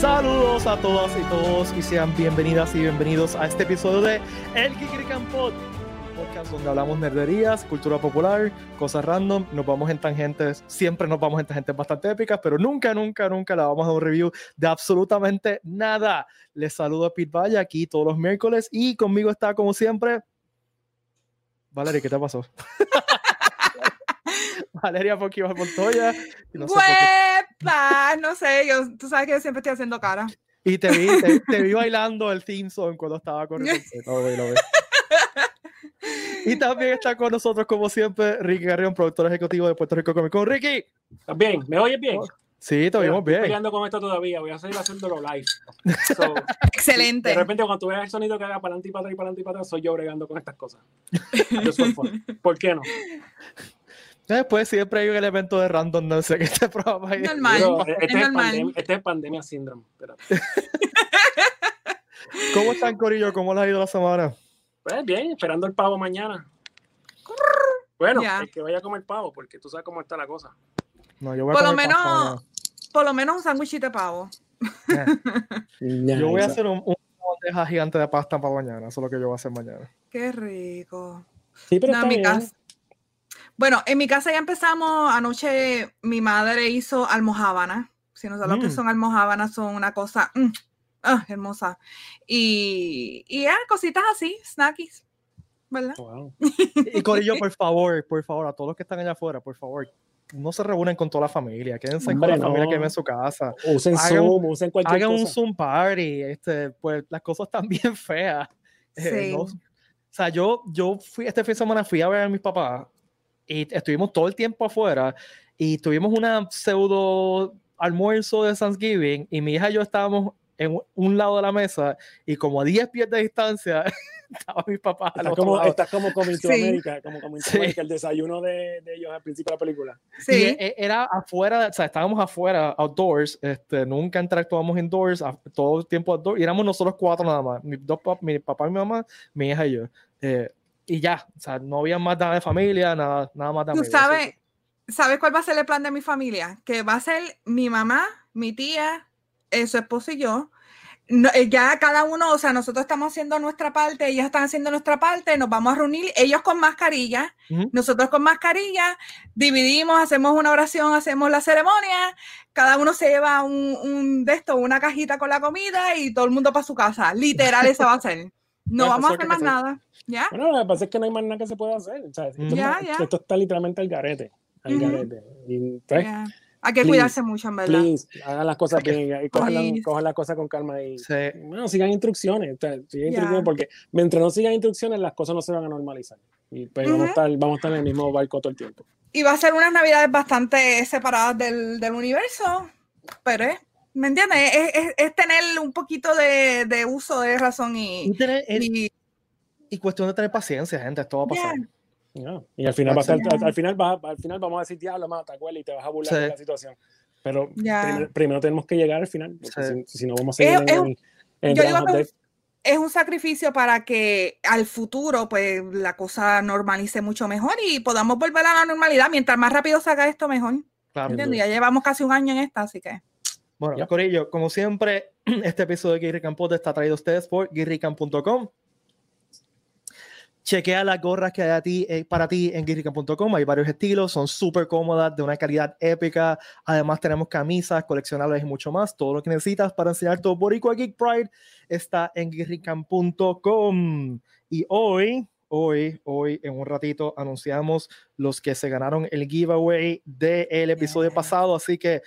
Saludos a todas y todos y sean bienvenidas y bienvenidos a este episodio de El Kikirikan Pod, podcast donde hablamos nerderías, cultura popular, cosas random, nos vamos en tangentes, siempre nos vamos en tangentes bastante épicas, pero nunca, nunca, nunca la vamos a un review de absolutamente nada. Les saludo a Pete Valle aquí todos los miércoles y conmigo está como siempre Valeria, ¿qué te pasó? Valeria Poquiva Montoya. No sé, no sé, yo, tú sabes que yo siempre estoy haciendo cara. Y te vi, te, vi bailando el theme song cuando estaba corriendo. Y también está con nosotros, como siempre, Ricky Garrión, productor ejecutivo de Puerto Rico Comic Con. Ricky. Bien, ¿me oyes bien? Sí, te oímos bien. Estoy peleando con esto todavía, voy a seguir haciéndolo live. Excelente. De repente, cuando tú veas el sonido que haga para adelante y para atrás y para adelante y para atrás, soy yo bregando con estas cosas. ¿Por qué no? Después siempre hay un elemento de random, no sé qué este programa es normal. este, es normal. este es pandemia síndrome. ¿Cómo están, Corillo? ¿Cómo les ha ido la semana? Pues bien, esperando el pavo mañana. Bueno, hay que vaya a comer pavo, porque tú sabes cómo está la cosa. No, yo voy por a lo menos, por lo menos un sándwichito de pavo. yo voy a hacer un, un bandeja gigante de pasta para mañana. Eso es lo que yo voy a hacer mañana. Qué rico. Sí, pero está bien. Bueno, en mi casa ya empezamos. Anoche mi madre hizo almohábana. Si no sabes lo que mm. son almohábanas, son una cosa mm, ah, hermosa. Y, y cositas así, snackies. ¿Verdad? y Corillo, por favor, por favor, a todos los que están allá afuera, por favor, no se reúnen con toda la familia, quédense con la familia que ve en su casa. Usen hagan, Zoom, usen cualquier hagan un Zoom party, este, pues las cosas están bien feas. Eh, o sea, yo, yo fui, este fin de semana fui a ver a mis papás y estuvimos todo el tiempo afuera y tuvimos una pseudo almuerzo de Thanksgiving y mi hija y yo estábamos en un lado de la mesa y como a 10 pies de distancia estaba mi papá. Estás como, estás como como América, el desayuno de, de, ellos al principio de la película. Sí. E, era afuera, o sea, estábamos afuera, outdoors, este, nunca interactuamos indoors, todo el tiempo outdoors, y éramos nosotros cuatro nada más, mi, dos, mi papá y mi mamá, mi hija y yo. Eh, y ya, o sea, no había más nada de familia, nada, nada más de ¿Tú sabes, sabes cuál va a ser el plan de mi familia? Que va a ser mi mamá, mi tía, eh, su esposo y yo. Eh, ya cada uno, o sea, nosotros estamos haciendo nuestra parte, ellos están haciendo nuestra parte, nos vamos a reunir, ellos con mascarilla, nosotros con mascarilla, dividimos, hacemos una oración, hacemos la ceremonia, cada uno se lleva un, un de esto, una cajita con la comida y todo el mundo para su casa. Literal, eso va a ser. No vamos a hacer más nada. ¿Ya? Bueno, lo que pasa es que no hay más nada que se pueda hacer. Esto, está literalmente al garete. Al garete. Pues, hay que cuidarse mucho, en verdad. Please, hagan las cosas bien y cojan, las cosas con calma. Y, bueno, sigan instrucciones. sigan instrucciones porque mientras no sigan instrucciones, las cosas no se van a normalizar. Y pues vamos, a estar, vamos a estar en el mismo barco todo el tiempo. Y va a ser unas navidades bastante separadas del, del universo, pero ¿me entiendes? Es, es, tener un poquito de, de, uso de razón y, y, y, cuestión de tener paciencia, gente, esto va a pasar. Y al final, va a ser, al, final va, al final vamos a decir, diablo, mata, y te vas a burlar de la situación. Pero primero, tenemos que llegar al final, porque si, no vamos a seguir es, en, en, es un sacrificio para que al futuro pues la cosa normalice mucho mejor y podamos volver a la normalidad. Mientras más rápido se haga esto, mejor. Claro, ya llevamos casi un año en esta, así que. Bueno, Corillo, como siempre, este episodio de Guirri Campote está traído a ustedes por guirricam.com. Chequea las gorras que hay a ti, eh, para ti en guirricam.com. Hay varios estilos, son súper cómodas, de una calidad épica. Además, tenemos camisas, coleccionables y mucho más. Todo lo que necesitas para enseñar tu Boricua Geek Pride está en guirricam.com. Y hoy, hoy, hoy, en un ratito, anunciamos los que se ganaron el giveaway del episodio pasado. Así que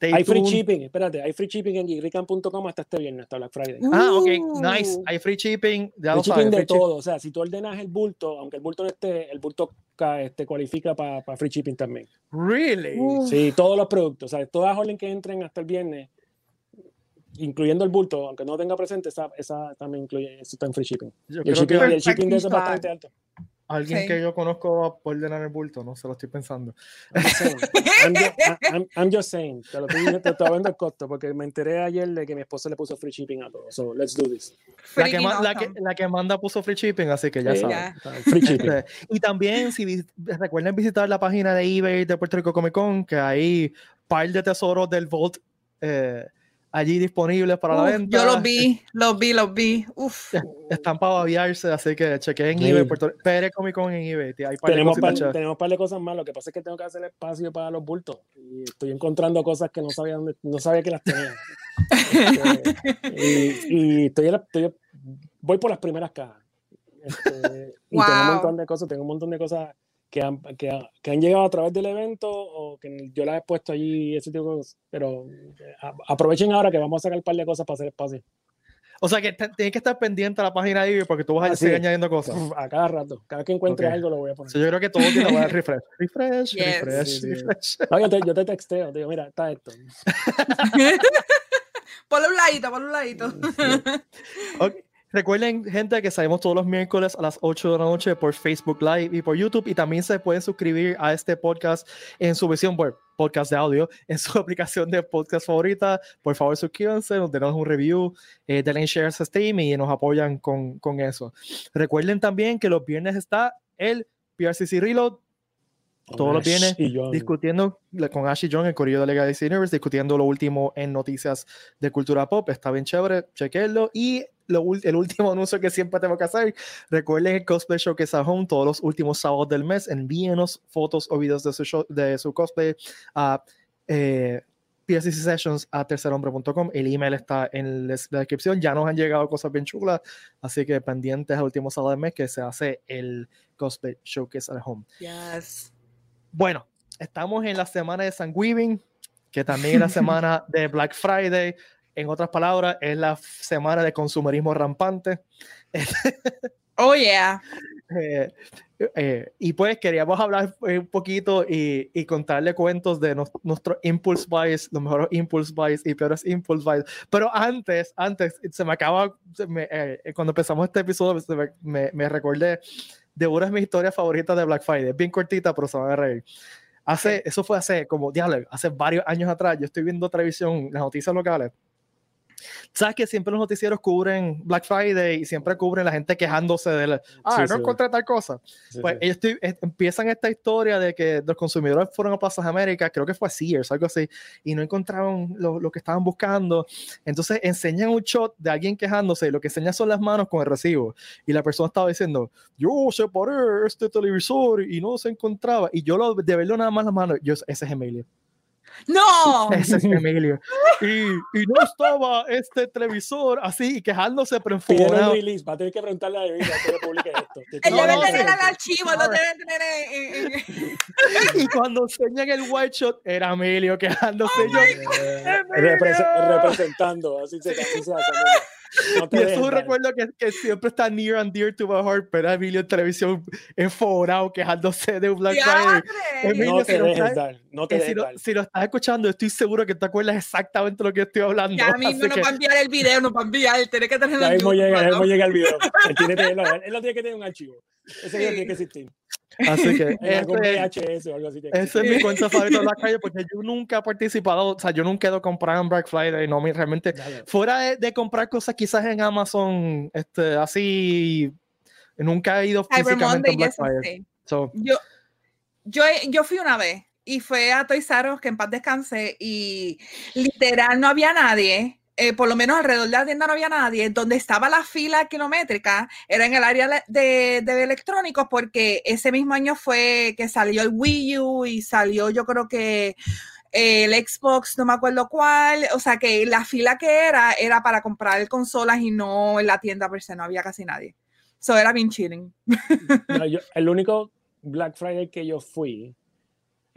hay free shipping, espérate, hay free shipping en geekrican.com hasta este viernes, hasta Black Friday. ah, ok, nice. Hay free shipping. Ya free shipping de todo. O sea, si tú ordenas el bulto, aunque el bulto no esté, el bulto este, cualifica para free shipping también. Really? Sí, todos los productos. O sea, todas las orden que entren hasta el viernes, incluyendo el bulto, aunque no tenga presente, esa, esa también incluye, eso está en free shipping. el, shipping el shipping de eso es bastante alto. Alguien que yo conozco puede ordenar el bulto, no se lo estoy pensando. I'm just saying, te lo estoy, te estoy el costo porque me enteré ayer de que mi esposa le puso free shipping a todo. So let's do this. La que, la, que, la que, manda puso free shipping, así que ya saben. Free shipping. Este, y también, si recuerden visitar la página de eBay de Puerto Rico Comic Con, que hay par de tesoros del Vault. Eh, allí disponibles para la venta. Yo los vi, los vi, los vi. Uf. Están para babiarse, así que chequeen en eBay. Puerto... Pérez Comic Con en eBay. tenemos, par, tenemos un par de cosas más. Lo que pasa es que tengo que hacer espacio para los bultos. Y estoy encontrando cosas que no sabía, dónde, no sabía que las tenía. Este, y, estoy, estoy, voy por las primeras cajas. Este, y tengo un montón de cosas, tengo un montón de cosas que han, que, que, han llegado a través del evento o que yo las he puesto allí, ese tipo de cosas. Pero eh, aprovechen ahora que vamos a sacar un par de cosas para hacer espacio. O sea que tienes que estar pendiente a la página ahí porque tú vas a seguir añadiendo cosas. A cada rato. Cada que encuentre algo lo voy a poner. yo creo que todo tiene que dar refresh. Refresh, refresh, refresh. yo, te, yo te texteo, te digo, mira, está esto. ponle un ladito, ponle un ladito. okay. Recuerden, gente, que salimos todos los miércoles a las 8 de la noche por Facebook Live y por YouTube. Y también se pueden suscribir a este podcast en su versión web, podcast de audio, en su aplicación de podcast favorita. Por favor, suscríbanse, nos denos un review, eh, denle share a Steam y nos apoyan con, con eso. Recuerden también que los viernes está el PRCC Reload todos los viernes discutiendo con Ash y John, el corrido de Legacy Universe, discutiendo lo último en noticias de cultura pop. Está bien chévere, chequenlo. Y el último anuncio que siempre tengo que hacer, recuerden el Cosplay Showcase at Home todos los últimos sábados del mes. Envíenos fotos o videos de su, de su cosplay a eh, Sessions a tercerhombre.com. El email está en la descripción. Ya nos han llegado cosas bien chulas, así que pendientes al último sábado del mes que se hace el Cosplay Showcase at Home. Yes. Bueno, estamos en la semana de Thanksgiving, que también es la semana de Black Friday. En otras palabras, es la semana de consumerismo rampante. Oh, yeah. Eh, eh, y pues queríamos hablar un poquito y, y contarle cuentos de nuestros impulse buys, los mejores impulse buys y peores impulse buys. Pero antes, antes, se me acaba, eh, cuando empezamos este episodio, me, me, me recordé de una de mis historias favoritas de Black Friday. Bien cortita, pero se van a reír. Hace, eso fue hace como, diálogo, hace varios años atrás. Yo estoy viendo televisión, las noticias locales sabes que siempre los noticieros cubren Black Friday y siempre cubren la gente quejándose de la, ah, no encontré tal cosa. pues ellos empiezan esta historia de que los consumidores fueron a Plazas América, creo que fue a Sears, algo así, y no encontraron lo, lo, que estaban buscando. Entonces enseñan un shot de alguien quejándose y lo que enseña son las manos con el recibo. Y la persona estaba diciendo, yo separé este televisor y no se encontraba. Y yo lo, de verlo nada más las manos, yo, ese es Emilio. ¡No! Ese es Emilio. Y, y, no estaba este televisor así quejándose, pero enfocado. release, va a tener que preguntarle a Emilio que publique esto. Él debe tener el archivo, lo debe tener en, Y cuando enseñan el white shot, era Emilio quejándose oh yo. Eh, representando, así se, así se hace y eso es un recuerdo que, que, siempre está near and dear to my heart, pero Emilio en televisión enforado quejándose de un Black Friday. Emilio, no te si, dejes dar, no te si, lo, si, lo, estás escuchando, estoy seguro que te acuerdas exactamente lo que estoy hablando. Ya mismo no que... va a enviar el video, no va a enviar, tiene que tener Ya mismo llega, ya mismo llega el video. Él, tiene que, él, lo tiene que tener un archivo. Ese video tiene que existir. Así que ese, o algo así esa es mi cuenta favorita de la calle porque yo nunca he participado, o sea, yo nunca he ido a comprar en Black Friday, no, realmente, fuera de, de, comprar cosas quizás en Amazon, este, así, nunca he ido físicamente a Black Friday. So. Yo, yo, yo fui una vez y fue a Toys R Us, que en paz descanse, y literal no había nadie eh, por lo menos alrededor de la tienda no había nadie. Donde estaba la fila kilométrica era en el área de, de, electrónicos, porque ese mismo año fue que salió el Wii U y salió, yo creo que el Xbox, no me acuerdo cuál. O sea que la fila que era era para comprar consolas y no en la tienda se, no había casi nadie. Eso era bien chilling. el único Black Friday que yo fui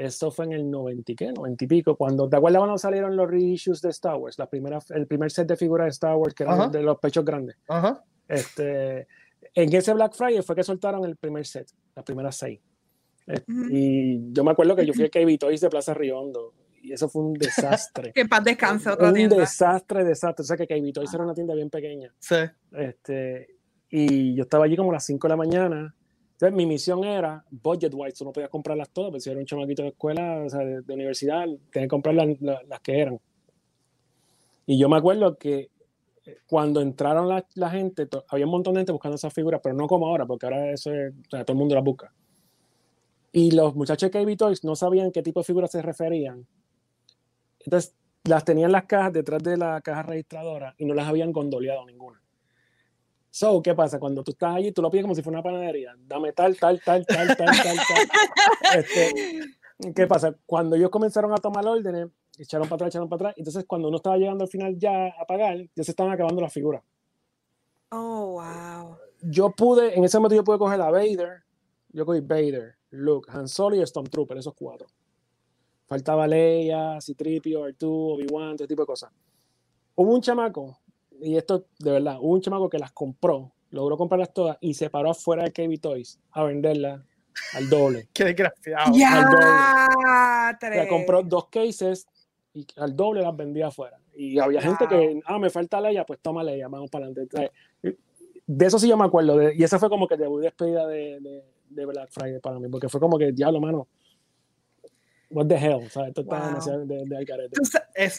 esto fue en el 90 ¿qué? 90 y pico, cuando, ¿te acuerdas cuando salieron los reissues de Star Wars? La primera, el primer set de figuras de Star Wars, que eran de los pechos grandes. Este, en ese Black Friday fue que soltaron el primer set, las primeras seis. Eh, y yo me acuerdo que yo fui a KB Toys de Plaza Riondo y eso fue un desastre. que paz descanse otra un tienda. Un desastre, desastre. O sea que KB Toys era una tienda bien pequeña. Sí. Este, y yo estaba allí como a las 5 de la mañana entonces, mi misión era, budget wise, tú no podías comprarlas todas, pero si era un chamaquito de escuela, de, universidad, tenía que comprar las, que eran. Y yo me acuerdo que eh, cuando entraron la, la, gente, había un montón de gente buscando esas figuras, pero no como ahora, porque ahora eso es, o sea, todo el mundo las busca. Y los muchachos de KB Toys no sabían qué tipo de figuras se referían. Entonces, las tenían las cajas detrás de la caja registradora y no las habían gondoleado ninguna. So, ¿qué pasa? Cuando tú estás allí, tú lo pides como si fuera una panadería. Dame tal, tal, tal, tal, tal, tal, tal. Este, ¿Qué pasa? Cuando ellos comenzaron a tomar órdenes, echaron para atrás, echaron para atrás. Entonces, cuando uno estaba llegando al final ya a pagar, ya se estaban acabando las figuras. Oh, wow. Yo pude, en ese momento yo pude coger a Vader, yo cogí Vader, Luke, Han Solo y Stormtrooper, esos cuatro. Faltaba Leia, Citripio, R2, Obi-Wan, ese tipo de cosas. Hubo un chamaco, y esto de verdad, hubo un chamaco que las compró, logró comprarlas todas y se paró afuera de KB Toys a venderlas al doble. Qué desgraciado. Ya, Le compró dos cases y al doble las vendía afuera. Y había gente que, ah, me falta Leia, pues toma Leia, vamos para adelante. De eso sí yo me acuerdo. De, y esa fue como que te voy despedida de, de, de Black Friday para mí, porque fue como que, diablo, mano, what the hell, ¿sabes? Esto está demasiado de, de alcarete. ¿Tú,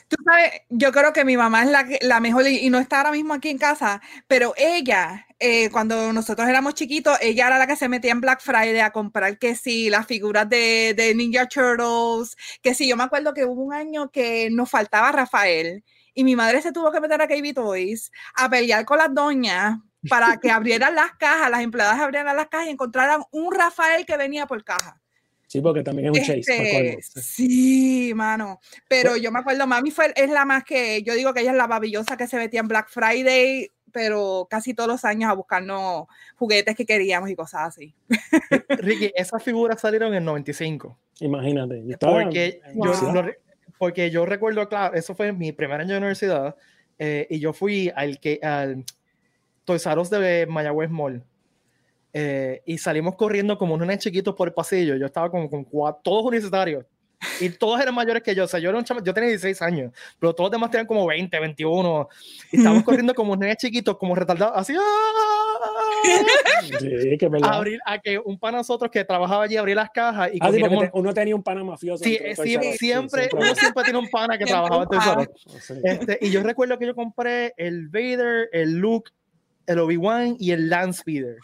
tú, sabes, yo creo que mi mamá es la, la mejor y, y, no está ahora mismo aquí en casa, pero ella, eh, cuando nosotros éramos chiquitos, ella era la que se metía en Black Friday a comprar que sí, las figuras de, de Ninja Turtles, que sí, yo me acuerdo que hubo un año que nos faltaba Rafael y mi madre se tuvo que meter a KB Toys a pelear con las doñas para que abrieran las cajas, las empleadas abrieran las cajas y encontraran un Rafael que venía por caja. Sí, porque también es un chase. Este, sí, mano. Pero yo me acuerdo, mami fue, es la más que, yo digo que ella es la babillosa que se metía en Black Friday, pero casi todos los años a buscarnos juguetes que queríamos y cosas así. Ricky, esas figuras salieron en 95. Imagínate. Yo porque, wow. yo, no, porque yo recuerdo, claro, eso fue mi primer año de universidad eh, y yo fui al, que, al Toys R Us de Mayagüez Mall eh, y salimos corriendo como unos chiquitos por el pasillo. Yo estaba como con cuatro, todos universitarios. Y todos eran mayores que yo. O sea, yo, era un chama, yo tenía 16 años, pero todos los demás tenían como 20, 21. Y estábamos corriendo como unos chiquitos, como retardados, así. Sí, que a, abrir, a que un pana nosotros que trabajaba allí abría las cajas. Y ah, sí, te, uno tenía un pana mafioso. Sí, siempre, siempre, siempre, uno siempre tiene un pana que trabajaba este, Y yo recuerdo que yo compré el Vader, el Luke, el Obi-Wan y el Landspeeder.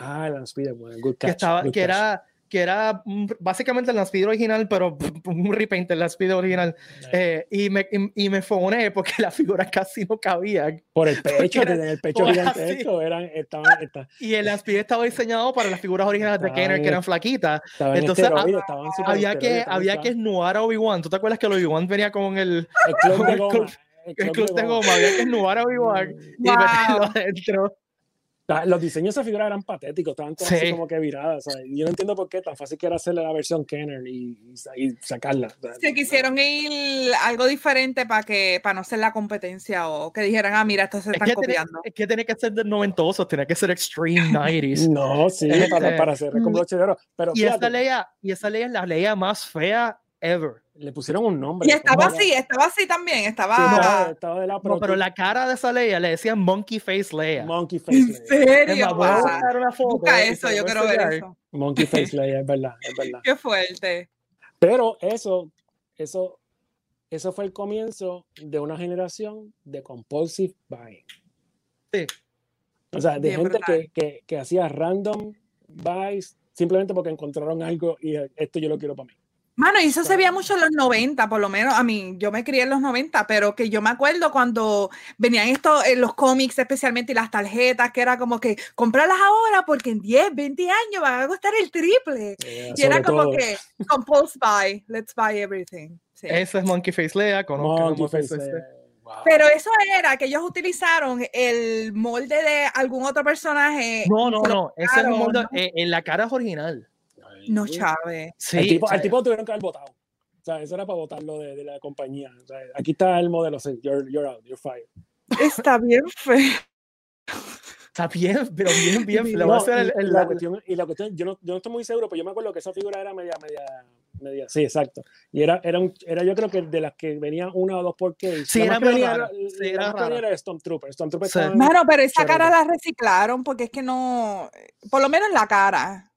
Ah, el bueno, good catch, que, estaba, good que era que era básicamente el Landspeeder original, pero un repaint del Landspeeder original. Eh, y, me, y, y, me fogoné porque las figuras casi no cabían. Por el pecho, eran, el pecho gigantesco. Eran, estaban, estaban, y el Landspeeder estaba diseñado para las figuras originales de Kenner, que eran flaquitas. Entonces, a, había, que, había que esnuar a Obi-Wan. ¿Tú te acuerdas que el Obi-Wan venía con el... El club de goma. El club, el club de goma. Había que esnuar a Obi-Wan wow. y meterlo adentro. Los diseños de esa figura eran patéticos, estaban todas sí. así como que viradas. ¿sabes? Yo no entiendo por qué tan fácil que era hacerle la versión Kenner y, y, sacarla. ¿sabes? Se quisieron ir algo diferente para que para no ser la competencia o que dijeran, ah, mira, esto se están es copiando. Tiene, es que tenía que ser de noventosos, tenía que ser Extreme 90s. no, sí, este, para, para hacer como los Pero, y, fíjate, esa ley, y esa ley es la ley más fea ever. Le pusieron un nombre. Y estaba así, estaba así también, estaba... Sí, no, estaba de la no, pero la cara de esa Leia le decían Monkey Face Leia. Monkey Face Leia. ¿En serio? Voy a buscar una foto. Busca eso, yo quiero ver eso. Monkey Face Leia, es verdad, es verdad. Qué fuerte. Pero eso, eso, eso fue el comienzo de una generación de compulsive buying. Sí. O sea, de Bien gente que, que, que hacía random buys simplemente porque encontraron algo y esto yo lo quiero para mí. Mano, y eso se veía mucho en los 90, por lo menos. A mí, yo me crié en los 90, pero que yo me acuerdo cuando venían estos, en los cómics especialmente, y las tarjetas, que era como que, cómpralas ahora porque en 10, 20 años van a costar el triple. Yeah, y era como todo. que, compulse buy, let's buy everything. Sí. Eso es Monkey Face Lea, Monkey, Monkey Face Lea. Wow. Pero eso era que ellos utilizaron el molde de algún otro personaje. No, no, no. Ese es el molde, eh, en la cara es original. No, Chávez. Sí, el tipo, al tipo tuvieron que haber votado. O sea, eso era para votarlo de, de la compañía. O sea, aquí está el modelo, you're, you're out, you're fired. Está bien feo. Está bien, pero bien, bien. No, y, el, el, la cuestión, y la cuestión, yo no, yo no estoy muy seguro, pero yo me acuerdo que esa figura era media, media, media, sí, exacto. Y era, era, un, era yo creo que de las que venían una o dos por case. Sí, era, venía, rara. Sí, era, rara. era Stormtrooper. Stormtrooper sí. Pero esa cara la reciclaron porque es que no, por lo menos en la cara.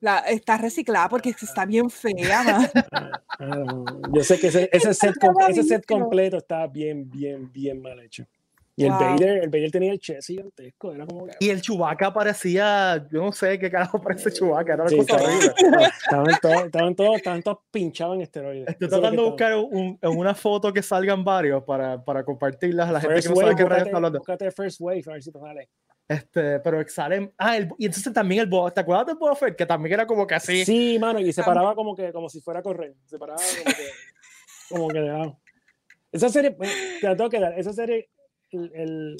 La, está reciclada porque está bien fea. yo sé que ese, ese, set, ese set completo está bien, bien, bien mal hecho. Y el Wow. Vader, el Vader tenía el chest gigantesco, era como que... Y el Chewbacca parecía, yo no sé qué carajo parece Chewbacca, era una Sí, cosa estaban, horrible. estaban todos, estaban todos, estaban todos pinchados en esteroides. Estoy tratando de que buscar un- una foto que salgan varios para, para compartirlas a la gente First que no Wave, sabe qué rayos está hablando. búscate First Wave, a ver si te sale. Este, pero salen. Ah, el- y entonces también el Boba. ¿Te acuerdas del Boba Fett? Que también era como que así. Sí, mano, y se paraba como que como si fuera a correr. Se paraba como que, como que de lado. Esa serie, te la tengo que dar, esa serie el-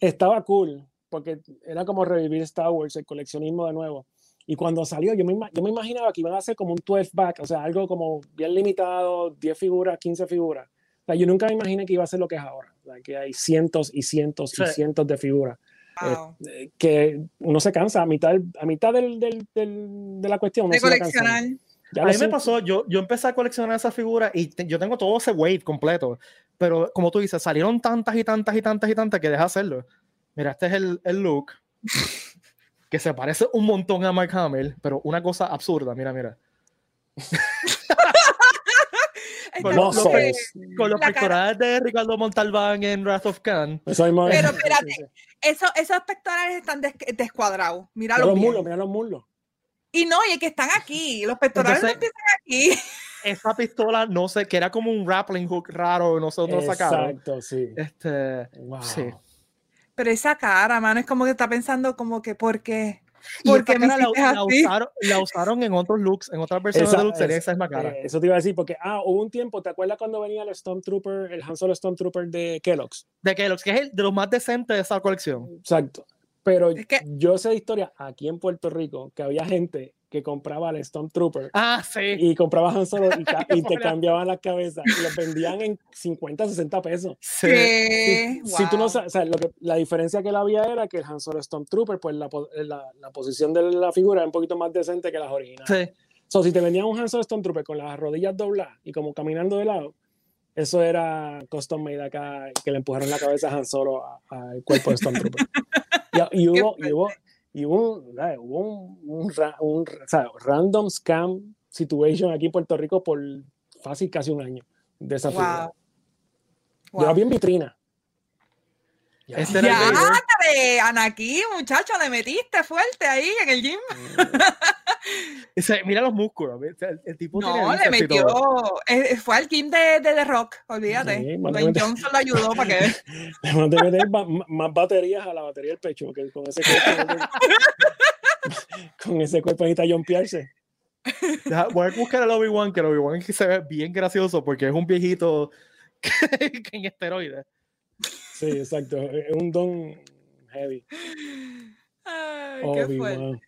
estaba cool, porque era como revivir Star Wars, el coleccionismo de nuevo. Y cuando salió, yo me, yo me imaginaba que iban a hacer como un 12 back, o sea, algo como bien limitado, 10 figuras, 15 figuras. O sea, yo nunca me imaginé que iba a ser lo que es ahora, o sea, que hay cientos y cientos y cientos de figuras Wow. eh, que uno se cansa a mitad, a mitad del, del- del- de la cuestión. de se coleccionar. Ya A mí me pasó, yo, yo empecé a coleccionar esas figuras y te- yo tengo todo ese wave completo. Pero como tú dices, salieron tantas y tantas y tantas y tantas que deja hacerlo. Mira, este es el, el look que se parece un montón a Mark Hamill, pero una cosa absurda. Mira, mira. Con los, los- con los pectorales de Ricardo Montalbán en Wrath of Khan. Eso mismo es. Pero espérate. sí, sí. Eso, esos pectorales están des- descuadrados. Mira los muslos, mira los muslos. Y no, y es que están aquí. Los pectorales no empiezan aquí. Esa pistola, no sé, que era como un grappling hook raro, no sé dónde lo sacaron. Exacto, sí. Este, Wow. sí. Pero esa cara, mano, es como que está pensando como que, ¿por qué? Y ¿Por esa qué me cara la, la usaron, la usaron en otros looks, en otras versiones Esa- de looks, esa- esa misma cara. Eh, eso te iba a decir, porque ah, hubo un tiempo, ¿te acuerdas cuando venía el Stormtrooper, el Han Solo Stormtrooper de Kellogg's? de Kellogg's, que es el de los más decentes de esa colección. Exacto. Pero Es que- yo sé de historia aquí en Puerto Rico que había gente que compraba el Stormtrooper Ah, sí. y compraba Han Solo y, y te cambiaban las cabezas y los vendían en 50, 60 pesos. sí. Si, si tú no Wow. sabes, o sea, lo que, la diferencia que él había era que el Han Solo Stormtrooper, pues la, po- la, la posición de la figura era un poquito más decente que las originales. Sí. So, si te vendían un Han Solo Stormtrooper con las rodillas dobladas y como caminando de lado, eso era custom made acá, que le empujaron la cabeza a Han Solo al cuerpo de Stormtrooper. y, y hubo, y hubo, y hubo, un, ¿sabes? hubo un, un un sea, random scam situation aquí en Puerto Rico por fácil casi un año de esa figura. Wow. Yo la Wow. vi en vitrina. Ya. Este Ya, te- Anakin, muchacho, le metiste fuerte ahí en el gym. Mira los músculos. El, el tipo No, le metió. todo. eh, Fue al gym de, de The Rock, olvídate. Sí, Dwayne Johnson lo ayudó para que. Le mandé meter más baterías a la batería del pecho, que con ese cuerpo. con ese cuerpo necesita jumpearse. Voy a buscar al Obi-Wan, que el Obi-Wan se ve bien gracioso porque es un viejito que, que en esteroides. Sí, exacto. Es un don heavy. Ay, qué fuerte.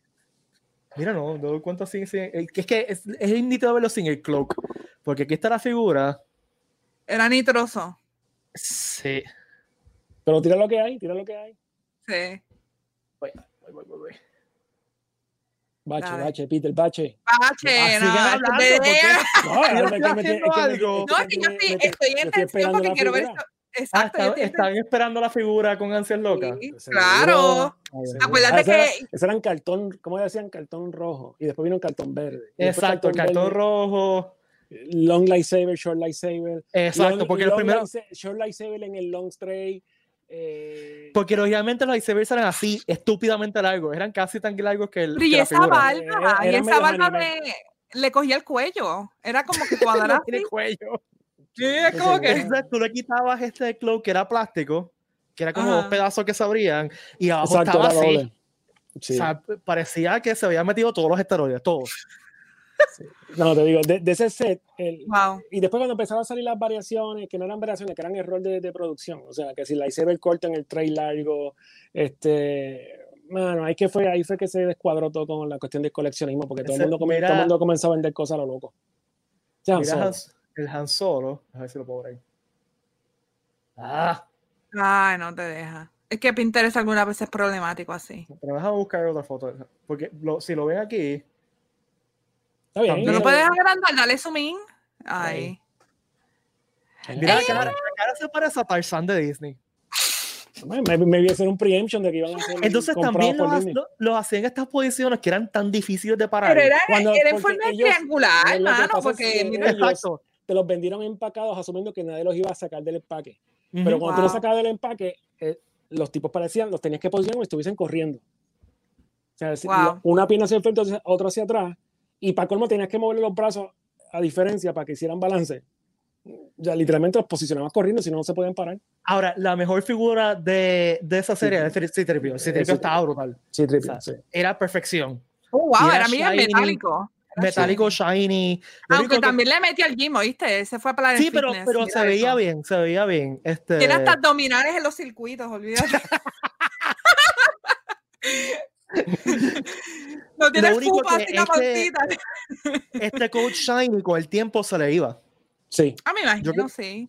Mira, no, no doy cuenta sin, sin- que es que es, es nítido verlo sin el cloak. Porque aquí está la figura. Era nitroso. Sí. Pero tira lo que hay, tira lo que hay. Sí. Voy, voy, voy, voy, voy. Bache, Dale. bache, Peter, bache. Pache, Ah, no, No, No, tensión esperando porque la quiero ver figura. esto. Ah, Exacto, yo estoy en están esperando la figura con ansias locas. Sí, claro. Seguro. Acuérdate Ah, ese era- que- ese eran cartón, ¿cómo decían? Cartón rojo. Y después vino un cartón verde. Exacto, el cartón verde, rojo. Long lightsaber, short lightsaber. Exacto, long- porque los primeros. Short lightsaber en el long stray. eh, Porque lógicamente los icebergs eran así, estúpidamente largos. Eran casi tan largos que, el, Pero y esa barba, Era- y era esa barba le cogía el cuello. Era como que No cuadrada. tiene cuello. Sí, es como que. Tú le quitabas este cloak que era plástico, que era como dos Ajá. pedazos que se abrían, y abajo Exacto, estaba así. doble. Sí. O sea, parecía que se habían metido todos los esteroides, todos. No, te digo, de, de ese set, el- Wow. y después cuando empezaron a salir las variaciones, que no eran variaciones, que eran error de, de producción, o sea, que si la lightsaber corta en el tray largo, este, mano, ahí que fue, ahí fue que se descuadró todo con la cuestión del coleccionismo, porque todo el Ese- mundo, come- mira- todo el mundo comenzó a vender cosas a lo loco. O sea, Mira so- Han- el Han Solo, a ver si lo puedo ver ahí. Ah, Ay, no te deja. Es que Pinterest algunas veces es problemático así. pero déjame buscar otra foto. Porque lo- si lo ven aquí, está bien. También- ¿No lo puedes agrandar? Dale zoom in. Ay. mira la cara, la cara se parece a Tarzan de Disney. Me, me, me iba a ser un preemption de que iban a ser Entonces también los, ha- Disney. lo- los hacían en estas posiciones que eran tan difíciles de parar. Pero era, Cuando- era en forma ellos- triangular, hermano, es porque que mira, ellos- Exacto. Te los vendieron empacados asumiendo que nadie los iba a sacar del empaque. Ujú. Pero cuando tú lo Wow. sacabas del empaque, eh, los tipos parecían, los tenías que posicionar como estuviesen corriendo. O sea, Wow. una pierna hacia el frente, otra- hacia atrás, y para colmo tenías que mover los brazos a diferencia para que hicieran balance. Ya literalmente los posicionabas corriendo, si no, no se podían parar. Ahora, la mejor figura de, de esa serie era C-3PO. C-3PO Sí. estaba brutal. Sí, O sea, sí. Era perfección. Oh, wow, Y era era metálico. Metálico, shiny. shiny. Lo Aunque que- también le metí al gym, ¿oíste? Se fue a Planet Sí, pero, Fitness, pero mira se veía eso. bien, se veía bien. Este, Tiene hasta abdominales en los circuitos, olvídate. no tiene fupa así la es que- pancita. este coach shiny con el tiempo se le iba. Sí. Ah, me imagino, sí.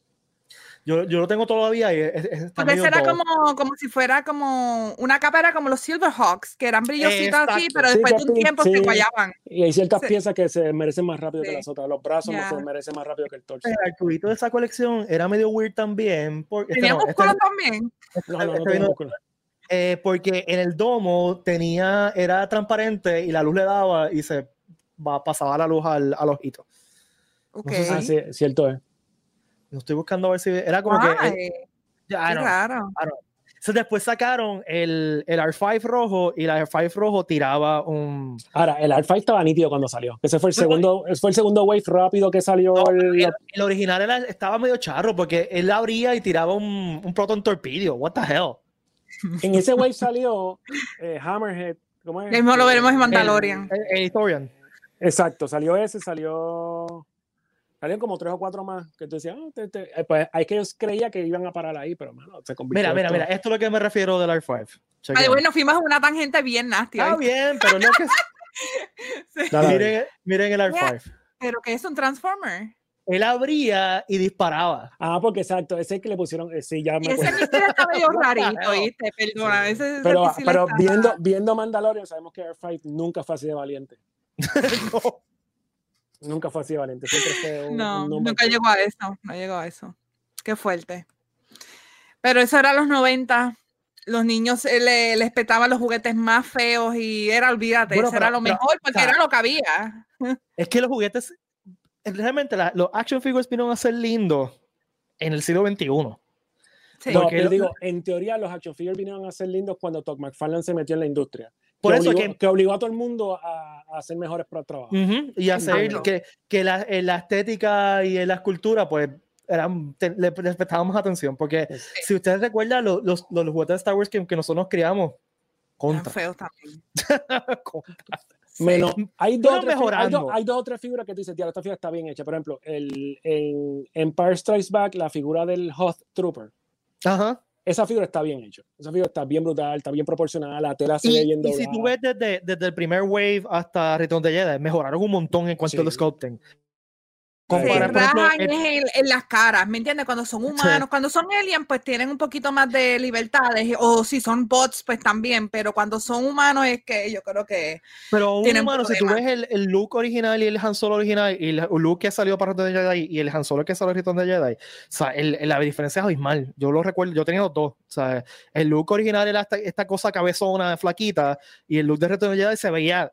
Yo, yo lo tengo todavía y es, es- está Porque ese era como, como si fuera como una capa era como los Silverhawks, que eran brillositos así, pero Sí, después de un tiempo sí. se guayaban. Y hay ciertas Sí. piezas que se merecen más rápido que las otras. Los brazos Ya. se merecen más rápido que el torso. El arcudito de esa colección era medio weird también. Porque, este Tenía no, este no, también. No, no, no músculo. eh, porque en el domo tenía, era transparente y la luz le daba y se va, pasaba la luz al, al ojito. Ok. sé si- Ah, sí, cierto es. Lo estoy buscando a ver si era como que. Ay, eh, ya, qué no. raro. Entonces después sacaron el, el R5 rojo y la R5 rojo tiraba un. Ahora, el R5 estaba nítido cuando salió. Ese fue el segundo, ese fue el segundo wave rápido que salió. No, el- el, el original era- estaba medio charro porque él abría y tiraba un, un proton torpedo. What the hell? en ese wave salió eh, Hammerhead. ¿Cómo es? Mismo lo veremos en Mandalorian. El, el Historian. Exacto, salió ese, salió. Salieron como tres o cuatro más que tú decías, ah, te- te- eh, pues hay que ellos creía que iban a parar ahí, pero mano, se convirtió. Mira, mira, esto- mira. Esto es lo que me refiero del R5. Chequea. Ay, bueno, fuimos a una tangente bien nasty. Está ¿oíste? bien, pero no que. Sí. Miren, miren el R5. Pero que es un Transformer. Él abría y disparaba. Ah, porque exacto, ese que le pusieron, eh, sí, ya me Y ese acuerdo. misterio está medio rarito? ¿viste? Perdona. Ese, ese Pero, pero viendo, viendo Mandalorian, sabemos que Air5 nunca fue así de valiente. No. Nunca fue así de valiente. Siempre fue un, No, un nunca llegó a eso. No llegó a eso. Qué fuerte. Pero eso era los 90. Los niños eh, le, les petaban los juguetes más feos y era, olvídate, Bueno, eso era pero- lo pero, mejor porque o sea, era lo que había. Es que los juguetes. Realmente la- los action figures vinieron a ser lindos en el siglo XXI. Sí. No, pero lo- digo, en teoría los action figures vinieron a ser lindos cuando Todd McFarlane se metió en la industria. Por que eso obligó, que- que obligó a todo el mundo a, a hacer mejores para trabajo. Ujú, Y hacer Exacto. que, que la, en la estética y en la escultura, pues, eran, te- le le prestábamos atención. Porque Es- si ustedes recuerdan, lo- los, los, juguetes de Star Wars que, que nosotros nos criamos, contra. feos también. contra. Menos, hay, dos hay, dos, hay dos o tres figuras que tú dices, "Tía, esta figura está bien hecha. Por ejemplo, el, en Empire Strikes Back, la figura del Hoth Trooper. Ajá. Esa figura está bien hecha. Esa figura está bien brutal, está bien proporcionada, la tela se ve Y, si tú ves desde, desde el primer wave hasta Return de Jedi, mejoraron un montón en cuanto Sí. al sculpting. Se por ejemplo, rajan el- es en, en las caras, ¿me entiendes? Cuando son humanos, cuando son aliens, pues tienen un poquito más de libertades, o si son bots, pues también, pero cuando son humanos es que yo creo que Pero un humano, si tú ves el, el look original y el Han Solo original y el, look que salió para Return de Jedi y el Han Solo que salió en Return de Jedi, o sea, el- la diferencia es abismal. Yo lo recuerdo, yo tenía los dos. O sea, el look original era esta, esta cosa cabezona, flaquita, y el look de Return de Jedi se veía,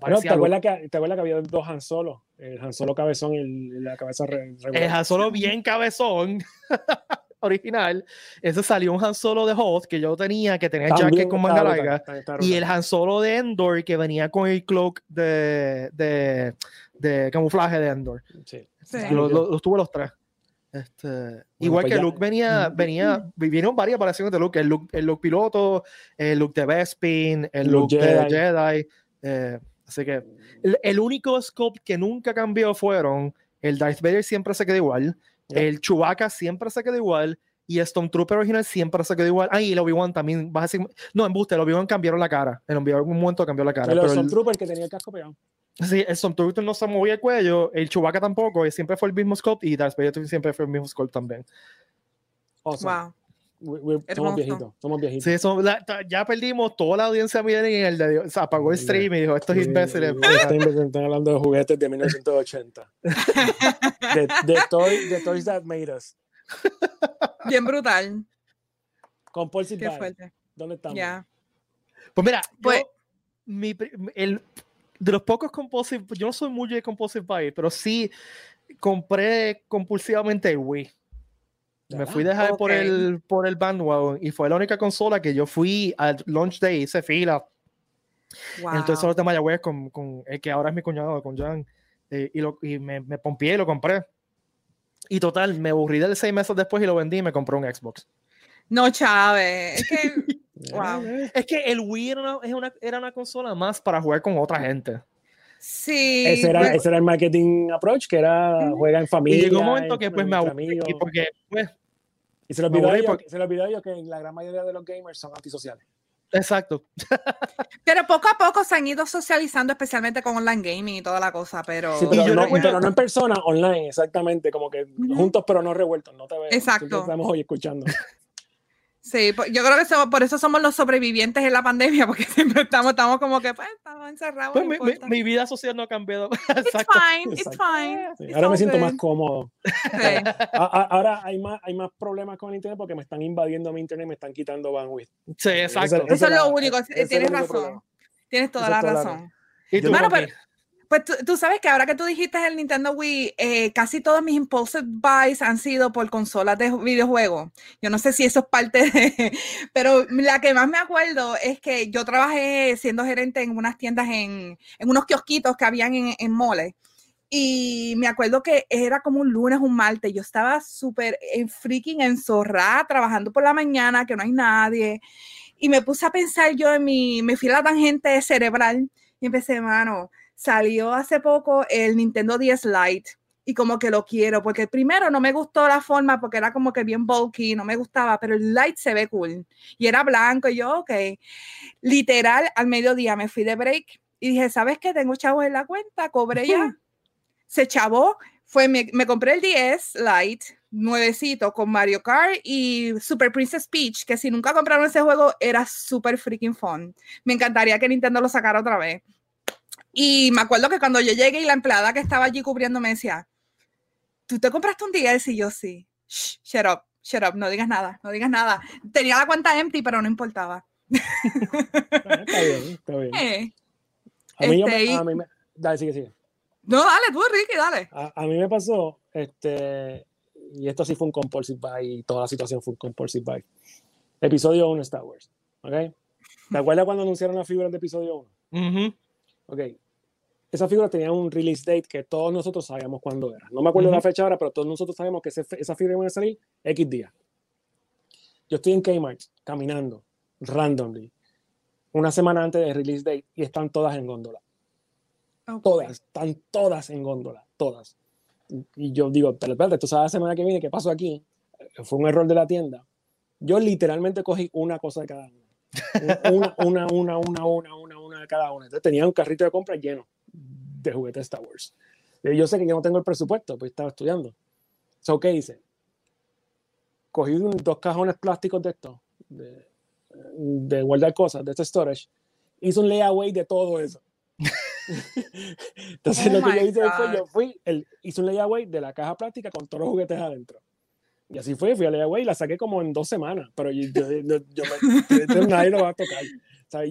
Bueno, ¿te acuerdas, que, ¿Te acuerdas que había dos Han Solo? El Han Solo cabezón y el- la cabeza re- regular. el Han Solo bien cabezón original. Ese salió un Han Solo de Hoth que yo tenía, que tenía También jacket con manga larga. Y el Han Solo de Endor que venía con el cloak de, de, de camuflaje de Endor. Sí. Sí. Yo lo- lo- los tuve los tres. Este, igual pues que ya- Luke venía, venía, vinieron varias variaciones de Luke, el Luke, el Luke piloto, el Luke de Bespin, el Luke Luke, de Jedi. Eh, así que el, el único scope que nunca cambió fueron el Darth Vader siempre se quedó igual, Yep. el Chewbacca siempre se quedó igual y el Stormtrooper original siempre se quedó igual. Ah, y el Obi-Wan también, vas a decir, no, en buste, el Obi-Wan cambiaron la cara, en algún momento cambió la cara. Pero pero son el- Trooper que tenía el casco pegado. Sí, el Stormtrooper no se movía el cuello, el Chewbacca tampoco, y siempre fue el mismo scope, y Darth Vader siempre fue el mismo scope también. Awesome. wow. We- we- somos viejitos, somos viejitos. Sí, la- ya perdimos toda la audiencia miren en el de, o sea, apagó el stream y dijo, estos Sí, imbéciles. Están, están hablando de juguetes de 1980. de, de, toy- de Toys That Made Us. Bien brutal. Con Paul Qué fuerte. ¿Dónde estamos? Ya. Pues mira, Pues- yo, mi el, de los pocos compulsive, yo no soy muy de compulsive buy, pero sí compré compulsivamente el Wii. Me fui a dejar por, el, por el bandwagon y fue la única consola que yo fui al launch day, hice fila. Entonces solo de Mayagüez con, con el que ahora es mi cuñado, con Jan, eh, y, lo, y me, me pompié y lo compré. Y total, me aburrí del seis meses después y lo vendí y me compré un Xbox. No, Chávez. Es que, wow. es que el Wii era una, era una consola más para jugar con otra gente. Sí. Ese era, ese era el marketing approach, que era juega en familia. Y llegó un momento que pues me aburrí porque pues... Y se lo olvidó, porque... se lo olvidó ellos que la gran mayoría de los gamers son antisociales. Exacto. pero poco a poco se han ido socializando, especialmente con online gaming y toda la cosa, pero... Sí, pero, no, pero no, en persona, online, exactamente, como que juntos pero no revueltos, no te veo. Exacto. Estamos hoy escuchando. Sí, pues, yo creo que por eso somos los sobrevivientes en la pandemia, porque siempre estamos, estamos como que, pues, estamos encerrados. Pues mi, mi, mi, vida social no ha cambiado. It's fine, it's fine. Sí, ahora me siento más cómodo. Sí. ahora hay más, hay más problemas con el internet porque me están invadiendo mi internet y me están quitando bandwidth. Sí, exacto. Eso, eso es lo único, tienes razón. Tienes toda la razón. ¿Y tú, bueno, pero, pues tú, sabes que ahora que tú dijiste el Nintendo Wii, eh, casi todos mis impulsive buys han sido por consolas de videojuegos. Yo no sé si eso es parte de... Pero la que más me acuerdo es que yo trabajé siendo gerente en unas tiendas, en, en unos kiosquitos que habían en, en mole. Y me acuerdo que era como un lunes, un martes. Yo estaba súper en freaking enzorrada, trabajando por la mañana, que no hay nadie. Y me puse a pensar yo en mi... Me fui a la tangente cerebral y empecé, mano salió hace poco el Nintendo 10 Lite y como que lo quiero, porque el primero no me gustó la forma porque era como que bien bulky, no me gustaba, pero el Lite se ve cool y era blanco y yo, ok, literal al mediodía me fui de break y dije, ¿sabes qué? Tengo chavos en la cuenta, cobré ya, se chavó, fue, me, me compré el 10 Lite nuevecito con Mario Kart y Super Princess Peach, que si nunca compraron ese juego era súper freaking fun. Me encantaría que Nintendo lo sacara otra vez. Y me acuerdo que cuando yo llegué y la empleada que estaba allí cubriendo me decía, ¿tú te compraste un día? Y yo sí. Shh, shut up, shut up, no digas nada, no digas nada. Tenía la cuenta empty, pero no importaba. está bien, está bien. Eh, a mí, este, a mí me, dale, sigue, sigue. No, dale, tú, Ricky, dale. A, a, mí me pasó, este, y esto sí fue un compulsive buy, y toda la situación fue un compulsive buy. Episodio 1 Star Wars, ¿ok? ¿Te acuerdas cuando anunciaron las figuras de episodio 1? Ok, esa figura tenía un release date que todos nosotros sabíamos cuándo era. No me acuerdo la fecha ahora, pero todos nosotros sabemos que esa figura iba a salir X día. Yo estoy en Kmart caminando randomly una semana antes del release date y están todas en góndola. Todas, están todas en góndola, todas. Y yo digo, pero espérate, tú sabes la semana que viene qué pasó aquí. Fue un error de la tienda. Yo literalmente cogí una cosa de cada una. Una, una, una, una, una, una, una de cada una. Entonces tenía un carrito de compra lleno de juguetes Star Wars. Eh, yo sé que yo no tengo el presupuesto, pues estaba estudiando. So, ¿qué hice? Cogí dos cajones plásticos de esto, de, de guardar cosas, de este storage. Hice un layaway de todo eso. Entonces, lo que yo hice fue, yo fui, el, hice un layaway de la caja plástica con todos los juguetes adentro. Y así fue, fui a layaway y la saqué como en dos semanas, pero yo, yo, yo, me, nadie lo va a tocar.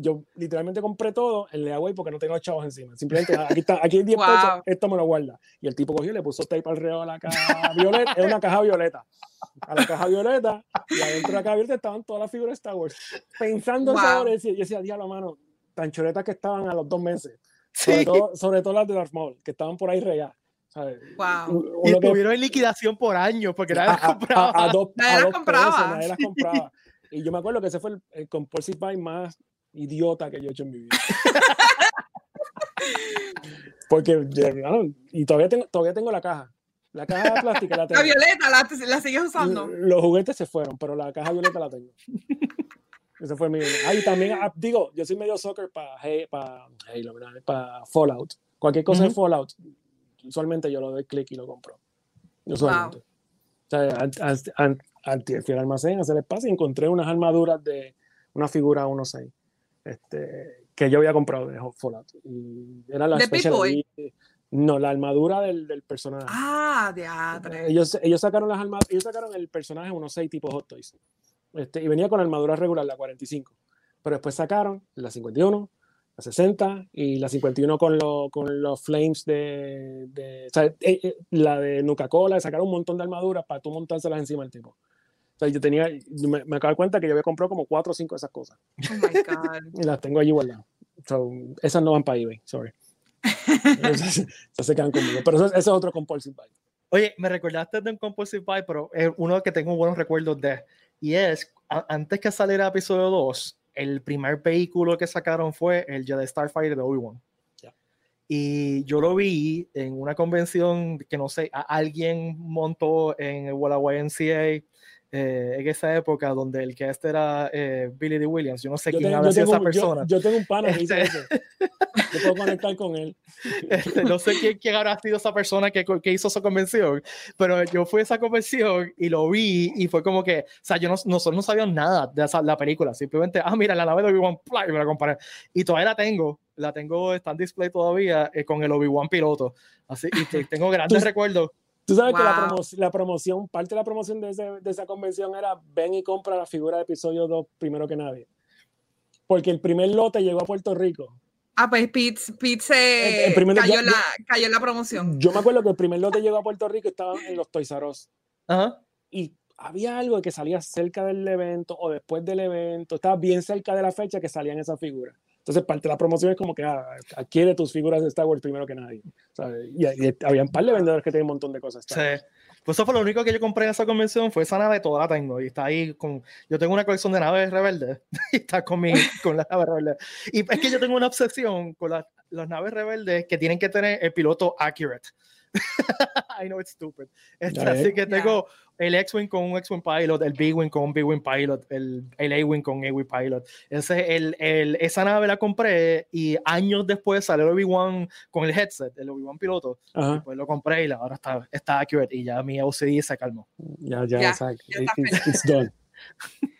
Yo literalmente compré todo en Leaway porque no tengo chavos encima. Simplemente aquí está, aquí hay 10 pesos, esto me lo guarda. Y el tipo cogió y le puso tape alrededor de la caja violeta. Es una caja violeta. A la caja violeta y adentro de la caja violeta estaban todas las figuras de Star Wars. Pensando en sabores, y yo decía, diablo, mano, tan choretas que estaban a los dos meses. Sobre, todo, sobre todo las de Darth Maul, que estaban por ahí regadas. Wow. Y tuvieron en liquidación por años porque nadie las compraba. A, dos, nadie, las compraba. nadie las compraba. Y yo me acuerdo que ese fue el, el compulsive buy más idiota que yo he hecho en mi vida. Porque, y todavía tengo, todavía tengo la caja. La caja plástica la tengo. La violeta, la, la sigues usando. Los juguetes se fueron, pero la caja violeta la tengo. Ese fue mi. Ah, también, ah, digo, yo soy medio soccer para para para Fallout. Cualquier cosa de Fallout, usualmente yo lo doy clic y lo compro. Usualmente. O sea, al almacén, hacer espacio y encontré unas armaduras de una figura 1.6 este, que yo había comprado de Fallout. Y era la ¿De No, la armadura del, del personaje. Ah, de ellos, ellos sacaron las armaduras, ellos sacaron el personaje 1.6 tipo Hot Toys. Este, y venía con armadura regular, la 45. Pero después sacaron la 51, la 60 y la 51 con, lo, con los flames de, de o sea, eh, eh, la de Nuca Cola, de sacar un montón de armaduras para tú montárselas encima del tipo. O sea, yo tenía, me, me acabo de cuenta que yo había comprado como 4 o 5 de esas cosas. Oh my God. Y las tengo allí guardadas. So, esas no van para eBay, sorry. esas, esas se quedan conmigo. Pero eso, eso es otro compulsive buy. Oye, me recordaste de un Compulsive Buy, pero es uno que tengo buenos recuerdos de. Y es, a- antes que saliera episodio 2, el primer vehículo que sacaron fue el Jedi Starfighter de Obi-Wan. Ya. Y yo lo vi en una convención que no sé, a- alguien montó en el Walla YMCA eh, en esa época donde el que este era eh, Billy D. Williams. Yo no sé Yo quién tengo- esa persona. yo- yo tengo un pana que hizo Este- eso. Yo puedo conectar con él. Este, no sé quién, quién habrá sido esa persona que, que hizo esa convención, pero yo fui a esa convención y lo vi y fue como que, o sea, yo no, nosotros no sabíamos nada de esa, la película, simplemente, ah, mira, la nave de Obi-Wan, y me la comparé. Y todavía la tengo, la tengo, está en display todavía eh, con el Obi-Wan piloto. Así, y te- tengo grandes recuerdos. Tú sabes que la, Wow. promo- la promoción, parte de la promoción de, ese- de esa convención era ven y compra la figura de episodio 2 primero que nadie. Porque el primer lote llegó a Puerto Rico. Ah, pues Pete, Pete se El- el primero- cayó, yo- en la, cayó en la promoción. Yo me acuerdo que el primer lote llegó a Puerto Rico y estaba en los Toys R Us. Ajá. Y había algo que salía cerca del evento o después del evento. Estaba bien cerca de la fecha que salían esas figuras. Entonces, parte de la promoción es como que ah, adquiere tus figuras de Star Wars primero que nadie. ¿sabes? Y, y había un par de vendedores que tenían un montón de cosas. Sí. Pues eso fue lo único que yo compré en esa convención, fue esa nave, toda la tengo, y está ahí con, yo tengo una colección de naves rebeldes, y está con mi, con las naves rebeldes. Y es que yo tengo una obsesión con las, las naves rebeldes que tienen que tener el piloto accurate. I know it's stupid. Este, Ya así que tengo el X-Wing con un X-Wing pilot, el B-Wing con un B-Wing pilot, el, el A-Wing con un A-Wing pilot. Ese, el, el, esa nave la compré y años después salió el Obi-Wan con el headset, el Obi-Wan piloto. Ajá. Pues lo compré y la- ahora está, está accurate y ya mi OCD se calmó. Ya, ya, Ya, exacto. it's done.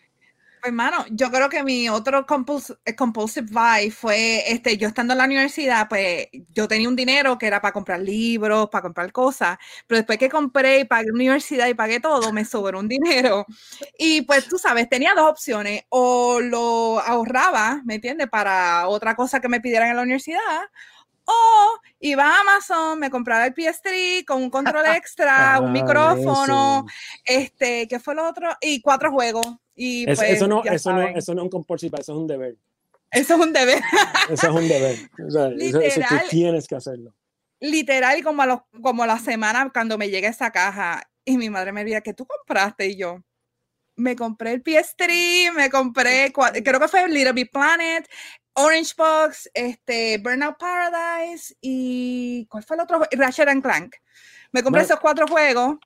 Pues, hermano, yo creo que mi otro compuls- eh, compulsive buy fue, este, yo estando en la universidad, pues yo tenía un dinero que era para comprar libros, para comprar cosas, pero después que compré y pagué la universidad y pagué todo, me sobró un dinero. Y pues tú sabes, tenía dos opciones, o lo ahorraba, ¿me entiendes? Para otra cosa que me pidieran en la universidad, o iba a Amazon, me compraba el PS3 con un control extra, Ah, un micrófono, eso. este, ¿qué fue lo otro? Y cuatro juegos. Y Es- pues, eso, no, eso, no, eso no es un compulsive, eso es un deber. Eso es un deber. Eso es un deber. O sea, eso, eso tú Literal. tienes que hacerlo. Literal, como, a los- como la semana cuando me llega esa caja y mi madre me diría, ¿qué tú compraste? Y yo, me compré el PS3, me compré, creo que fue Little Big Planet, Orange Box, este, Burnout Paradise y ¿cuál fue el otro? Ratchet and Clank. Me compré Bueno. esos cuatro juegos.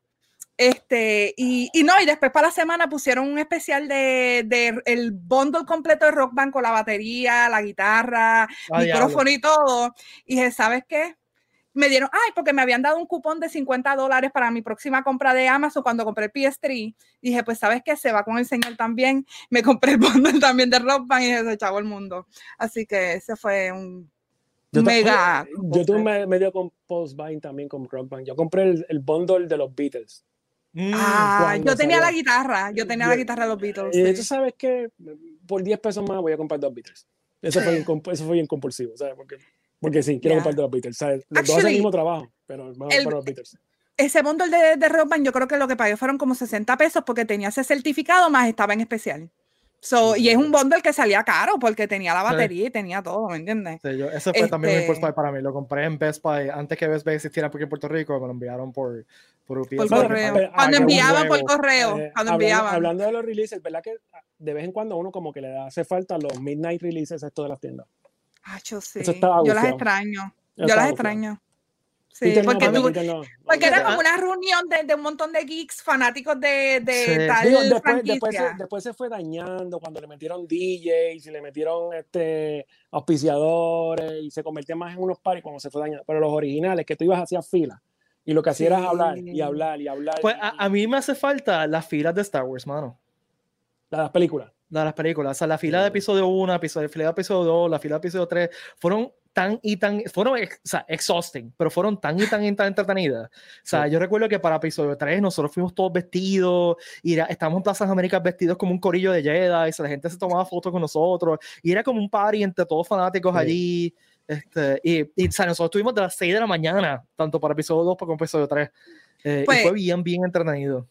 Este, y, y no, y después para la semana pusieron un especial de, de el bundle completo de Rock Band con la batería, la guitarra, Ah, diablo. micrófono y todo. Y dije, ¿sabes qué? Me dieron, ay, porque me habían dado un cupón de 50 dólares para mi próxima compra de Amazon cuando compré el PS3. Dije, pues, ¿sabes qué? Se va con el señor también. Me compré el bundle también de Rock Band y se echaba el mundo. Así que ese fue un Yo mega. Yo tuve medio compulse buying también con Rock Band. Yo compré el, el bundle de los Beatles. Mm, Ah, yo tenía la guitarra, yo tenía la guitarra de los Beatles. Y sí. tú sabes que por 10 pesos más voy a comprar dos Beatles. Eso fue bien, comp- eso fue bien compulsivo, ¿sabes? Porque, porque sí, quiero Yeah. comprar dos Beatles. ¿sabes? Los dos hacen el mismo trabajo, pero a el- comprar los Beatles. Ese bundle de, de yo creo que lo que pagué fueron como 60 pesos porque tenía ese certificado más estaba en especial. So, y es un bundle que salía caro porque tenía la Sí. batería y tenía todo, ¿me entiendes? Sí, yo- ese fue también un Este- impulse buy para mí. Lo compré en Best Buy antes que Best Buy existiera aquí en Puerto Rico. Me lo enviaron por, por UPS. Por correo. pero- Cuando ah, enviaban por correo, Eh, cuando hablando, enviaban. hablando de los releases, ¿verdad que de vez en cuando a uno como que le hace falta los midnight releases esto de las tiendas? Acho, sí. Eso estaba Yo las extraño. Yo Estaba las extraño. Sí, Peter no, porque, tú- no- era como una reunión de, de un montón de geeks fanáticos de, de Sí. tal Digo, después, franquicia. después, se, después se fue dañando cuando le metieron DJs y le metieron este, auspiciadores y se convertía más en unos paris cuando se fue dañando. Pero los originales, que tú ibas hacia fila y lo que hacías era hablar y hablar y hablar. Pues y- a, a mí me hace falta las filas de Star Wars, mano. las películas. de las películas. O sea, la fila de episodio 1, episodio, la fila de episodio 2, la fila de episodio 3, fueron tan y tan, fueron o sea, exhausting, pero fueron tan y tan y tan entretenidas. O sea, yo recuerdo que para episodio 3 nosotros fuimos todos vestidos, y era, estábamos en Plazas Américas vestidos como un corillo de Jedi, y la gente se tomaba fotos con nosotros, y era como un party entre todos fanáticos allí. Este, y, y o sea, nosotros estuvimos de las 6 de la mañana, tanto para episodio 2 como episodio 3. Eh, y Pues- fue bien, bien entretenido.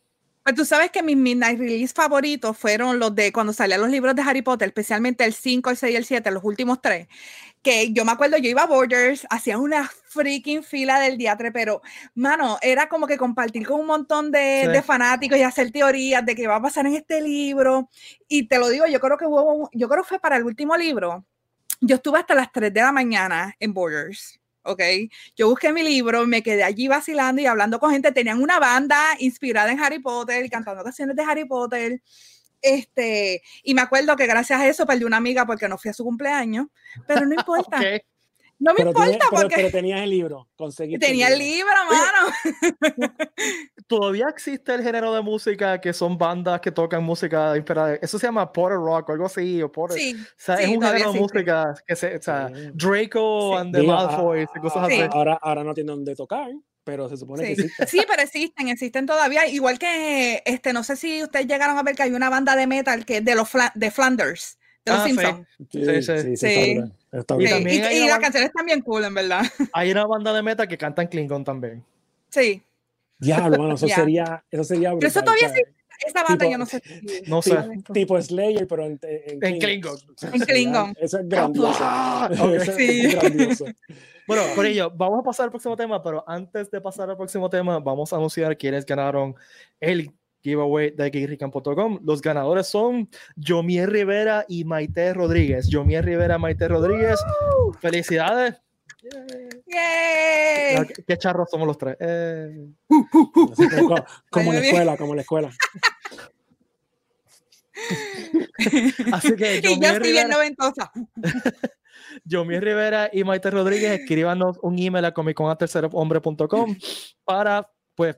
Pues tú sabes que mis midnight release favoritos fueron los de cuando salían los libros de Harry Potter, especialmente el 5, el 6 y el 7, los últimos tres. Que yo me acuerdo, yo iba a Borders, hacía una freaking fila del diatre, pero mano, era como que compartir con un montón de, Sí. de fanáticos y hacer teorías de qué va a pasar en este libro. Y te lo digo, yo creo que hubo, yo creo que fue para el último libro. Yo estuve hasta las 3 de la mañana en Borders. ¿Ok? Yo busqué mi libro, me quedé allí vacilando y hablando con gente. Tenían una banda inspirada en Harry Potter y cantando canciones de Harry Potter. Este, y me acuerdo que gracias a eso perdí una amiga porque no fui a su cumpleaños, pero no importa. No me Pero, importa tiene- pero- porque pero tenías el libro, conseguiste tenía el libro, mano. Todavía existe el género de música que son bandas que tocan música inspirada. Eso se llama Porter Rock o algo así. O Porter. Sí, o sea, es sí, un todavía género de música que se. O sea. Draco Sí. and the Malfoys y cosas Sí. así. Ahora, ahora no tienen dónde tocar, pero se supone que Sí. existe. sí, pero existen, existen todavía. Igual que, este, no sé si ustedes llegaron a ver que hay una banda de metal que es de los Fla- de Flanders, de los Ah, sí. Simpsons. Sí, Sí, sí. sí, Sí. está brutal, está Y Sí, también y, y una las canciones están bien cool, en verdad. Hay una banda de metal que canta en Klingon también. Sí. Diablo, mano, eso sería, eso sería brutal. Pero eso todavía sea, Esa banda Tipo- yo no sé. No sé. Tipo Slayer, pero en, en, En Klingon. En Klingon. Eso es grandioso. Ah, Eso ok. es Sí. grandioso. Bueno, por ello, vamos a pasar al próximo tema, pero antes de pasar al próximo tema, vamos a anunciar quiénes ganaron el giveaway de geekrican.com. Los ganadores son Jomier Rivera y Maite Rodríguez. Jomier Rivera, Maite Rodríguez. Felicidades. ¡Yay! Ah, Qué charros somos los tres. Eh, como, como en la escuela, como en la escuela. Así que Y yo Jomier estoy bien Rivera, noventosa. Yomier Rivera y Maite Rodríguez, escríbanos un email a comicontercerohombre.com para pues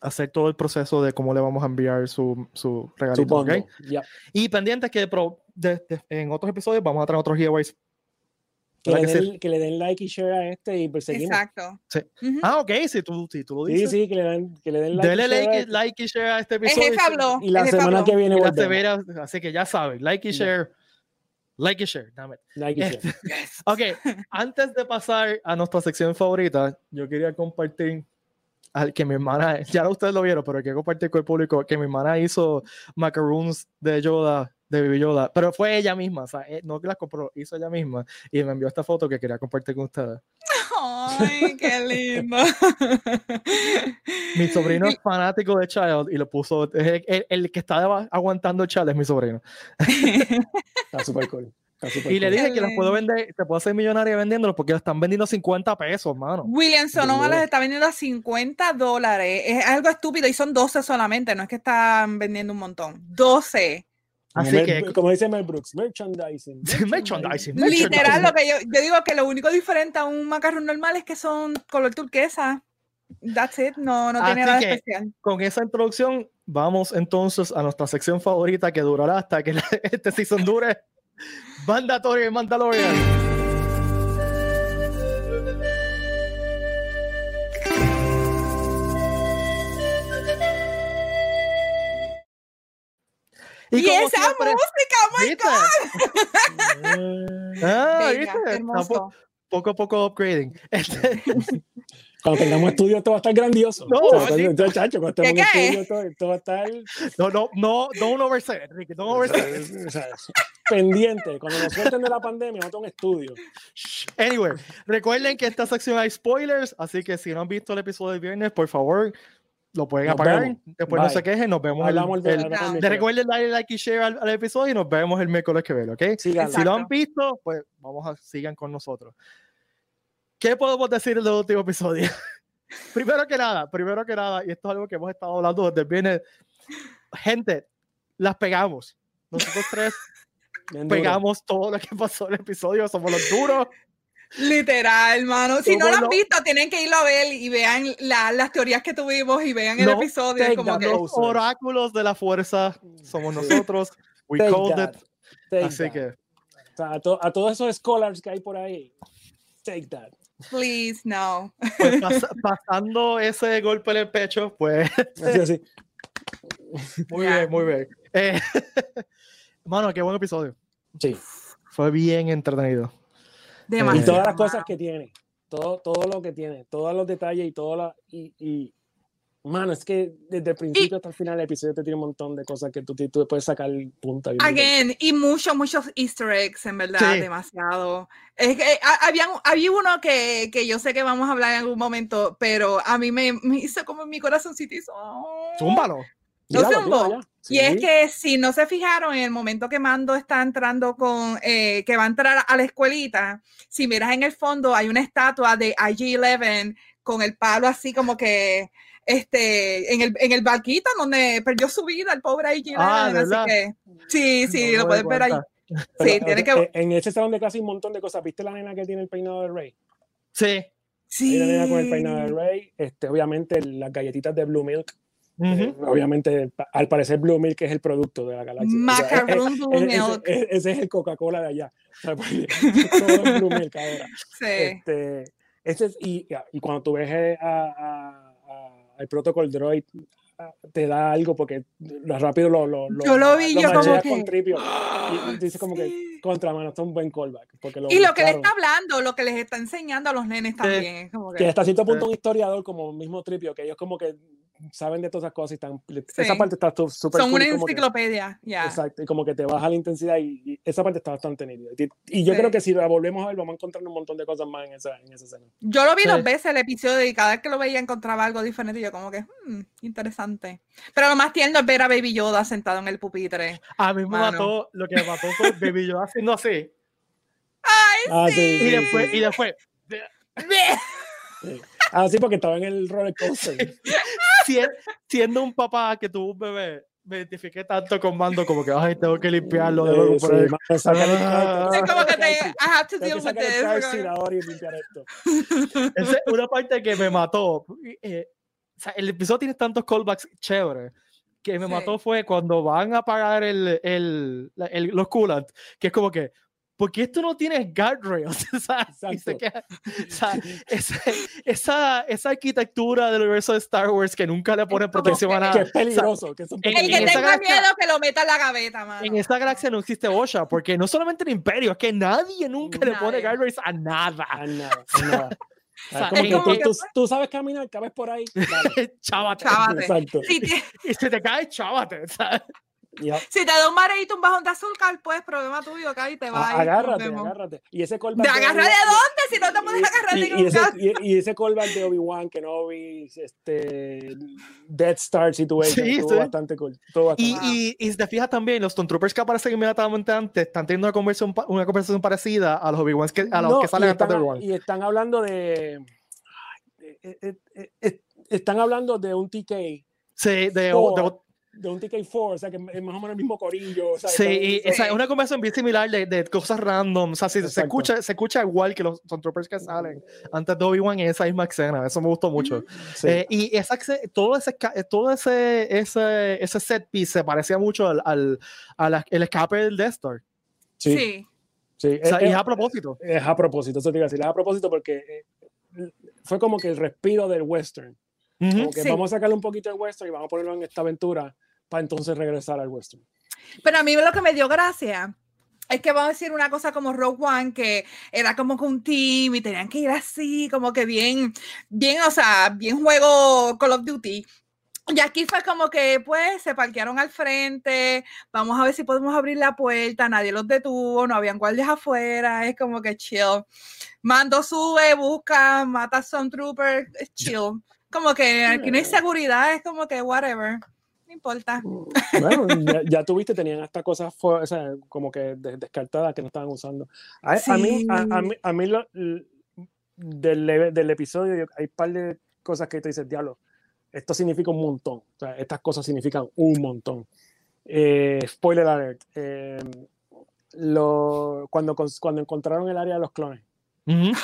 hacer todo el proceso de cómo le vamos a enviar su, su regalito. ¿ok? Supongo. Ya. Y pendientes que pro- de- de- en otros episodios vamos a traer otros giveaways. Que, ¿Verdad le que den, que le den like y share a este y perseguimos. Exacto. Sí. Ujú. Ah, ok, si tú, tú lo Sí, dices. sí, que le den, que le den like. y Dele share a like, este. like y share a este El episodio. habló. Y la semana habló. que viene Y la volvemos. severa- así que ya saben, like y share. Like y share, damn it. Like y share. Ok, antes de pasar a nuestra sección favorita, yo quería compartir al que mi hermana, ya ustedes lo vieron, pero quiero compartir con el público que mi hermana hizo macaroons de Yoda, de Baby Yoda, pero fue ella misma, o sea, eh, no que las compró, hizo ella misma y me envió esta foto que quería compartir con ustedes. Ay, qué lindo. Mi sobrino es fanático de Child y lo puso, el, el- el que está aguantando Child es mi sobrino. Está súper cool. Y le dije que las puedo vender, te puedo hacer millonaria vendiéndolos porque las están vendiendo a 50 pesos, mano. William Sonoma les está vendiendo a 50 dólares. Es algo estúpido y son 12 solamente, no es que están vendiendo un montón. 12. Como Así Mel- que, como dice Mel Brooks, merchandising. merchandising. Literal, lo que yo, yo digo que lo único diferente a un macarrón normal es que son color turquesa. That's it, no, no tiene nada que- especial. con esa introducción, vamos entonces a nuestra sección favorita que durará hasta que la- este season dure. Mandatorio y Mandalorian. Y, como esa música, oh my ¿viste? Eh, Ah, Bella, ¿viste? Hermoso. po- poco a poco upgrading. Este, Cuando tengamos estudio, esto va a estar grandioso. No, O sea, cuando- chacho, cuando ¿Qué, tengamos qué? estudio, todo, todo va a estar no, no, no, don't it, Ricky, don't oversay it. o sea, pendiente. Cuando nos suelten de la pandemia, vamos a un estudio. Anyway, recuerden que en esta sección hay spoilers, así que si no han visto el episodio del viernes, por favor, lo pueden Nos apagar. vemos. Después no Bye. se quejen, nos vemos el, Hablamos el- el- hablamos el de recuerden darle like y share al, al episodio y nos vemos el miércoles que viene, ¿ok? Síganlo. Si lo han visto, pues vamos a sigan con nosotros. ¿Qué podemos decir del último episodio? primero que nada, primero que nada, y esto es algo que hemos estado hablando desde el viernes, gente, las pegamos. Nosotros tres pegamos todo lo que pasó en el episodio, somos los duros. Literal, hermano. Si no lo han visto, tienen que irlo a ver y vean la- las teorías que tuvimos y vean el No, episodio. Como que. Los oráculos de la fuerza somos nosotros. We called it. Take Así that. que, O sea, a, to- a todos esos scholars que hay por ahí, take that. Please, no. pues, pas- pasando ese golpe en el pecho, pues Así, así. muy bien, muy bien. Eh, mano, qué buen episodio. Sí. Fue bien entretenido. Y Demasiado. todas las cosas que tiene, todo, todo lo que tiene, todos los detalles y todo la, y, y mano, es que desde el principio hasta el final del episodio te tiene un montón de cosas que tú, tú puedes sacar punta. Again, y muchos, muchos easter eggs, en verdad, Sí. demasiado. Es que ha- habían, había uno que, que yo sé que vamos a hablar en algún momento, pero a mí me, me hizo como en mi corazoncito. hizo, "Oh". Zúmbalo. ¿No tíralo ya. Y es Sí. que si no se fijaron, en el momento que Mando está entrando con, eh, que va a entrar a la escuelita, si miras en el fondo hay una estatua de IG-11 con el palo así como que, este, en el, en el barquito donde perdió su vida el pobre IG-11. Ah, ¿verdad? así que, sí, sí, No lo puedes ver ahí. Pero, Sí, tiene eh, que, eh, En ese salón de clase hay un montón de cosas. ¿Viste la nena que tiene el peinado de Rey? Sí. Sí. una nena con el peinado de Rey. Este, obviamente las galletitas de Blue Milk. eh, Ujú. obviamente, al parecer Blue Milk es el producto de la galaxia. O sea, Blue ese- Milk. ese- ese es el Coca-Cola de allá. O sea, porque todo es Blue Milk ahora. Sí. Este, ese es- y, y cuando tú ves a- a- al Protocol Droid, te da algo porque lo rápido lo, lo, Yo lo vi, yo como que- con tripio. Y, y dices como que Sí. contra mano, está un buen callback. Porque lo Y lo que le está hablando, lo que les está enseñando a los nenes también. es como que que, hasta cierto punto Sí. un historiador como mismo tripio, que ellos como que saben de todas esas cosas y están, Sí. esa parte está súper son cool, una como que- enciclopedia. Ya. Exacto, y como que te baja la intensidad y, y esa parte está bastante nítida. Y, y yo Sí. creo que si la volvemos a ver, vamos a encontrar un montón de cosas más en esa, en esa escena. Yo lo vi Sí. dos veces el episodio y cada vez que lo veía encontraba algo diferente y yo como que, hmm, interesante. Pero lo más tierno es ver a Baby Yoda sentado en el pupitre. A mí me Mano. mató, lo que me mató fue Baby Yoda haciendo así. ¡Ay, Ah, sí, Y sí, después, sí. y después, Sí. Ah, sí, porque estaba en el roller coaster. si- siendo un papá que tuvo un bebé, me identifiqué tanto con Mando como que, ay, tengo que limpiarlo de nuevo Sí, sí, el Ah. Es como que te, tengo I have to que deal with this. car como seat que- ahora y limpiar esto. Esa es una parte que me mató. eh, o sea, el episodio tiene tantos callbacks chéveres. Que me Sí. mató fue cuando van a apagar el, el, los coolants, que es como que, ¿por qué esto no tiene guardrails? O sea, queda- o sea, ese- esa, esa arquitectura del universo de Star Wars que nunca le pone Es como protección a nada. Que es O sea, peligroso. que es un en- El que esa tenga galaxia- miedo que lo meta en la gaveta, mano. en esa galaxia no existe OSHA, porque no solamente el Imperio, es que nadie nunca le pone Nadie. guardrails a nada. A nada, a nada. O sea, Es como es que como tú, que- tú- tú sabes caminar, cabes por ahí. Dale. Chávate. Chávate. Exacto. Si te, Y se te cae, chávate. ¿sabes? Ya. si te da un mareito, un bajón de azúcar, pues problema tuyo, acá y te va. A- agárrate, agárrate. Y ese callback. ¿De agarrar de dónde? Si no te puedes agarrar y, de y, ese, y, y ese callback de Obi-Wan, Kenobi, este, Death Star Situation, Sí, estuvo sí. bastante cool. estuvo bastante Y, y, y si te fijas también, los Stormtroopers que aparecen inmediatamente antes están teniendo una conversación, una conversación parecida a los Obi-Wans que, a los No, que salen y antes de Obi-Wan. y están hablando de. ay, eh, eh, eh, están hablando de un TK, Sí, de, de- Four, de un TK4, o sea, que es más o menos el mismo corillo. o sea, sí, y, o sea, es una conversación bien similar de, de cosas random. O sea, sí, se, escucha, se escucha igual que los Stormtroopers que salen antes de Obi-Wan en esa misma escena. Eso me gustó mucho. sí. Eh, y esa, todo, ese, eh, todo ese, ese, ese set piece se parecía mucho al, al, a la- el escape del Death Star. sí, Sí. sí. O sea, Eh, eh, es a propósito. Es a propósito, eso te iba a decir, es a propósito porque eh, fue como que el respiro del western. Ujú. Como que Sí. vamos a sacarle un poquito del western y vamos a ponerlo en esta aventura para entonces regresar al western. Pero a mí lo que me dio gracia es que vamos a decir una cosa como Rogue One, que era como que un team y tenían que ir así, como que bien, bien, o sea, bien juego Call of Duty. Y aquí fue como que, pues, se parquearon al frente, vamos a ver si podemos abrir la puerta, nadie los detuvo, no habían guardias afuera, es como que chill. Mando sube, busca, mata a Sun Trooper, es chill. Como que aquí no hay seguridad, es como que whatever, no importa. Bueno, ya, ya tuviste, tenían hasta cosas o sea, como que de- descartadas que no estaban usando. A, a mí, a, a mí, a mí lo- del, del episodio hay un par de cosas que te dices, diablo, esto significa un montón. O sea, estas cosas significan un montón. Eh, spoiler alert. eh, lo, cuando, cuando encontraron el área de los clones, Ujú. eh,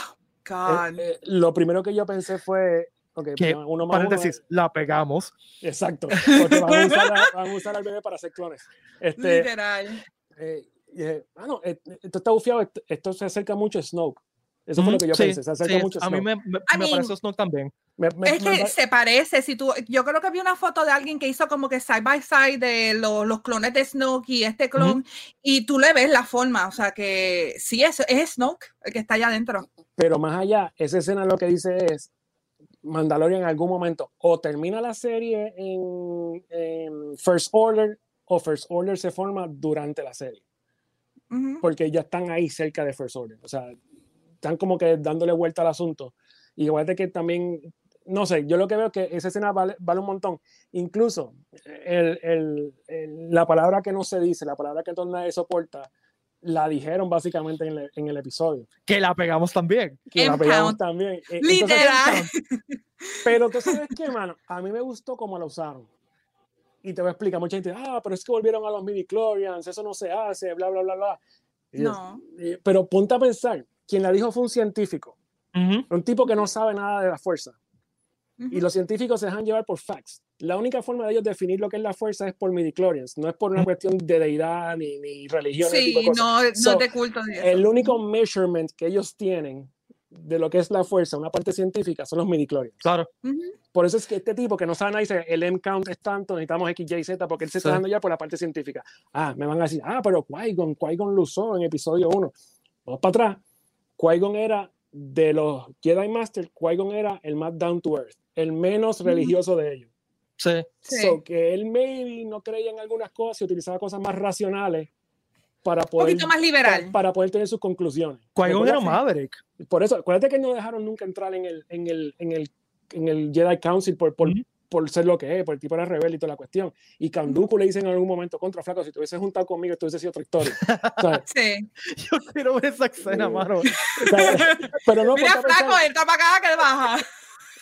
God. eh, lo primero que yo pensé fue Ok, Que, pues, uno más uno Paréntesis, la pegamos. es- Exacto. Porque van a, usar a- van a usar al bebé para hacer clones. Este, Literal. eh, eh, ah, no, eh, esto está bufiado. Esto, se acerca mucho a Snoke. Eso fue lo que yo Sí, pensé. Se acerca sí, mucho a a mí Snoke. me, me, I me mean- parece Snoke también. Me- me- Es me que se parece, si tú, yo creo que vi una foto de alguien que hizo como que side by side de los, los clones de Snoke y este clon, y tú le ves la forma, o sea que sí, es, es Snoke el que está allá adentro. Pero más allá, esa escena lo que dice es, Mandalorian en algún momento o termina la serie en, en First Order o First Order se forma durante la serie, Ujú. porque ya están ahí cerca de First Order, o sea, están como que dándole vuelta al asunto. Y igual que también, no sé, yo lo que veo es que esa escena vale, vale un montón. Incluso el- el- el- la palabra que no se dice, la palabra que todo nadie soporta, la dijeron básicamente en el, en el episodio. Que la pegamos también. Que la pegamos también. Entonces, Literal. pero tú sabes qué, mano, a mí me gustó cómo lo usaron. Y te voy a explicar, mucha gente, ah, pero es que volvieron a los midi-chlorians, eso no se hace, bla, bla, bla, bla. Yo, No. Pero ponte a pensar, quien la dijo fue un científico, un tipo que no sabe nada de la fuerza. Y los científicos se dejan llevar por facts. La única forma de ellos definir lo que es la fuerza es por midi-chlorians, no es por una cuestión de deidad ni, ni religión. ese tipo de Sí, no, no So, es de culto. ni eso. El único measurement que ellos tienen de lo que es la fuerza, una parte científica, son los midi-chlorians. Claro. Ujú. Por eso es que este tipo que no sabe nada dice el M count es tanto, necesitamos X, Y, Z, porque él se Sí. está dando ya por la parte científica. Ah, me van a decir, ah, pero Qui-Gon, Qui-Gon lo usó en episodio 1. Vamos para atrás. Qui-Gon era de los Jedi Master, Qui-Gon era el más down to earth, el menos Ujú. religioso de ellos. Sí. Sí. So que él maybe no creía en algunas cosas y utilizaba cosas más racionales para Un poder, poquito más liberal. para poder tener sus conclusiones. Qui-Gon era un Maverick. por eso, acuérdate que no dejaron nunca entrar en el, en el, en el, en el Jedi Council por, por, Ujú. por ser lo que es, por el tipo era rebelde y toda la cuestión. Y Kanduku le dicen en algún momento, contra flaco, si te hubieses juntado conmigo, esto hubiese sido otra historia. ¿Sabes? Sí. Yo quiero ver esa escena, mano. Pero no Mira, flaco, entra para acá que baja.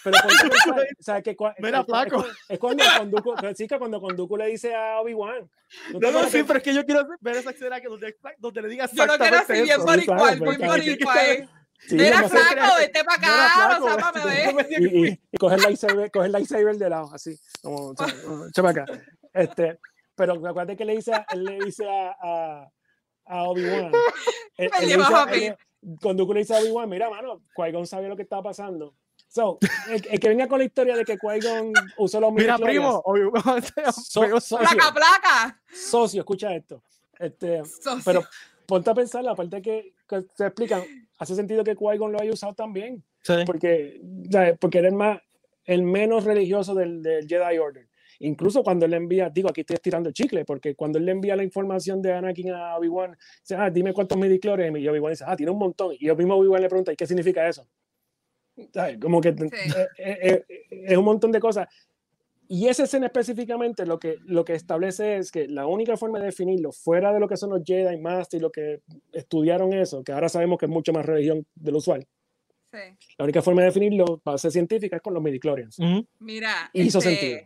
Pero a pensar, o sea, que cua- Mira, es- es- flaco. Es, cuando Konduku, pero sí que cuando Konduku le dice a Obi-Wan. ¿no No, no, sí, que- pero es que yo quiero ver esa escena que donde, donde le diga Yo no quiero así bien por- Sí, muy claro, boricual. sí, Mira, no sé, flaco, vete para No era acá, flaco, o sea, para no ver. me- y, y, y coger lightsaber, coger lightsaber de lado, así, como, o sea, echa para acá. Este, pero acuérdate que le dice, a- él le dice a, a, a Obi-Wan, él- Me él le lleva dice- a él le- cuando le dice a Obi-Wan, mira, mano, Qui-Gon sabía lo que estaba pasando. So, el, el que venga con la historia de que Qui-Gon usó los Mira, primo. So- pegó- so- Placa, placa. socio, escucha esto. Este, Socio. pero ponte a pensar, la parte que, que se explican, hace sentido que Qui-Gon lo haya usado también Sí. porque, ¿sabes? porque era el, más, el menos religioso del, del Jedi Order. Incluso cuando él le envía, digo, aquí estoy estirando el chicle, porque cuando él le envía la información de Anakin a Obi-Wan, dice, ah, dime cuántos midichlorians, y Obi-Wan dice, ah, tiene un montón. Y yo mismo Obi-Wan le pregunta, ¿y qué significa eso? ¿Sabes? Como que eh, eh, eh, es un montón de cosas. Y esa escena específicamente lo que, lo que establece es que la única forma de definirlo, fuera de lo que son los Jedi Master y lo que estudiaron eso, que ahora sabemos que es mucho más religión de lo usual, Sí. la única forma de definirlo, base científica, es con los midichlorians. Ujú. Mira, Hizo este, sentido.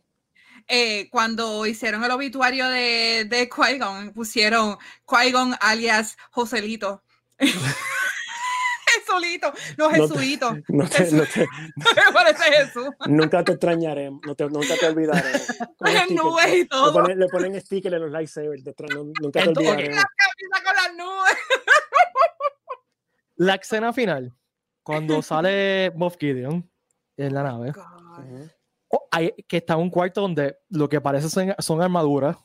eh, cuando hicieron el obituario de, de Qui-Gon, pusieron Qui-Gon alias Joselito. Jesulito, no No te- Jesuito. No te- no te- Me parece Jesús. nunca te extrañaremos, no te- nunca te olvidaremos. Nubes y le, todo. ponen, le ponen stickers en los lightsabers detrás, no- nunca te olvidaremos. Camisa con las nubes. La escena final, cuando sale Moff Gideon en la nave, oh, hay- que está en un cuarto donde lo que parece son, son armaduras.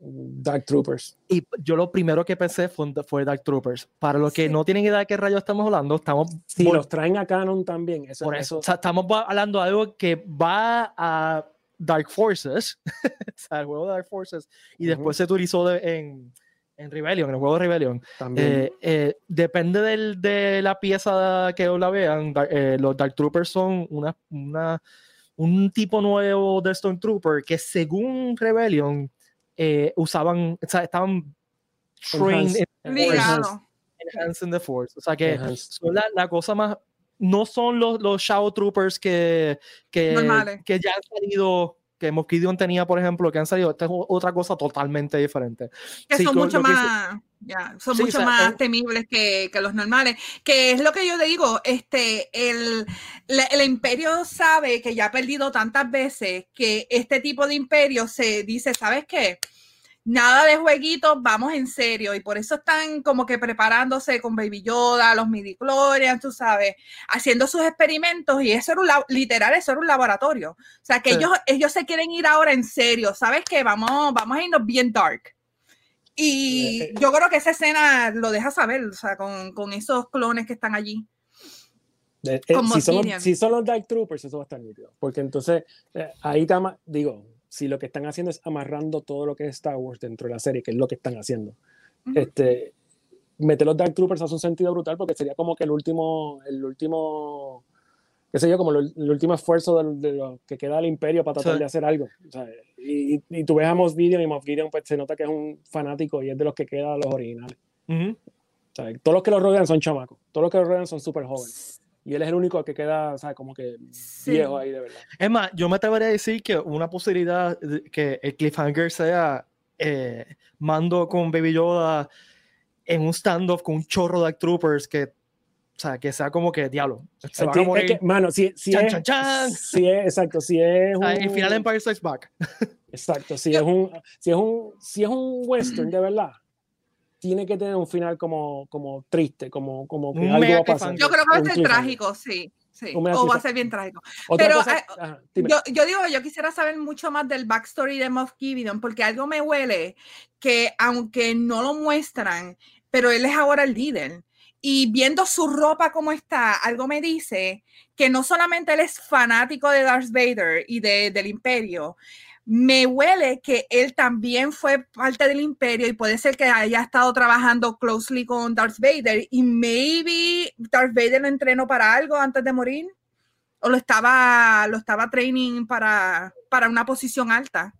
Dark Troopers. Y yo lo primero que pensé fue, fue Dark Troopers. Para los que Sí. no tienen idea de qué rayos estamos hablando, estamos Si por, los traen a Canon también. Eso, por eso. Estamos hablando de algo que va a Dark Forces, o sea, el juego de Dark Forces, y después se utilizó de- en, en Rebellion, en el juego de Rebellion. también. Eh, eh, depende del- de la pieza que la vean. Eh, los Dark Troopers son una, una- un tipo nuevo de Stormtrooper que según Rebellion eh, usaban, o sea, estaban trained Enhanced- in Ligado. enhancing the Force. O sea que Enhanced. son la, la cosa más, no son los, los Shadow Troopers que, que, Normales. que ya han salido, que Moff Gideon tenía, por ejemplo, que han salido. Esta es otra cosa totalmente diferente. Que Sí, son mucho lo que más. Ya, son mucho más temibles que, que, los normales. Que es lo que yo digo, este, el, el, imperio sabe que ya ha perdido tantas veces que este tipo de imperio se dice, ¿sabes qué? Nada de jueguitos, vamos en serio. Y por eso están como que preparándose con Baby Yoda, los midi tú sabes, haciendo sus experimentos. Y eso era un, literal, eso era un laboratorio. O sea, que ellos, ellos se quieren ir ahora en serio. ¿Sabes qué? Vamos, vamos a irnos bien dark. Y eh, eh. yo creo que esa escena lo deja saber, o sea, con, con esos clones que están allí. Eh, si, son, si, son, los Dark Troopers, eso va a estar nítido. Porque entonces, ahí está, digo, si lo que están haciendo es amarrando todo lo que es Star Wars dentro de la serie, que es lo que están haciendo, este, meter los Dark Troopers hace un sentido brutal porque sería como que el último, el último qué sé yo, como el, último esfuerzo de, lo que queda del imperio para tratar de hacer algo. y, y, tú ves a Moff Gideon y Moff Gideon pues, se nota que es un fanático y es de los que queda los originales. todos los que lo rodean son chamacos, todos los que lo rodean son súper jóvenes. Y él es el único que queda, o sea, como que viejo ahí de verdad. Es más, yo me atrevería a decir que una posibilidad que el cliffhanger sea eh, mando con Baby Yoda en un standoff con un chorro de troopers que o sea, que sea como que diablo. Se va a morir. Es que, mano, si, si, es, si es, exacto, si es un, el final Empire Strikes Back. Exacto, si es un, si es un, si es un western de verdad, tiene que tener un final como, como triste, como, como que algo va a pasar. Yo creo que va a ser trágico, sí. Sí, o va a ser bien trágico. Pero eh, yo, yo, digo, yo quisiera saber mucho más del backstory de Moff Gideon, porque algo me huele que aunque no lo muestran, pero él es ahora el líder y viendo su ropa como está, algo me dice que no solamente él es fanático de Darth Vader y de, del imperio, me huele que él también fue parte del imperio y puede ser que haya estado trabajando closely con Darth Vader y maybe Darth Vader lo entrenó para algo antes de morir o lo estaba, lo estaba training para, para una posición alta.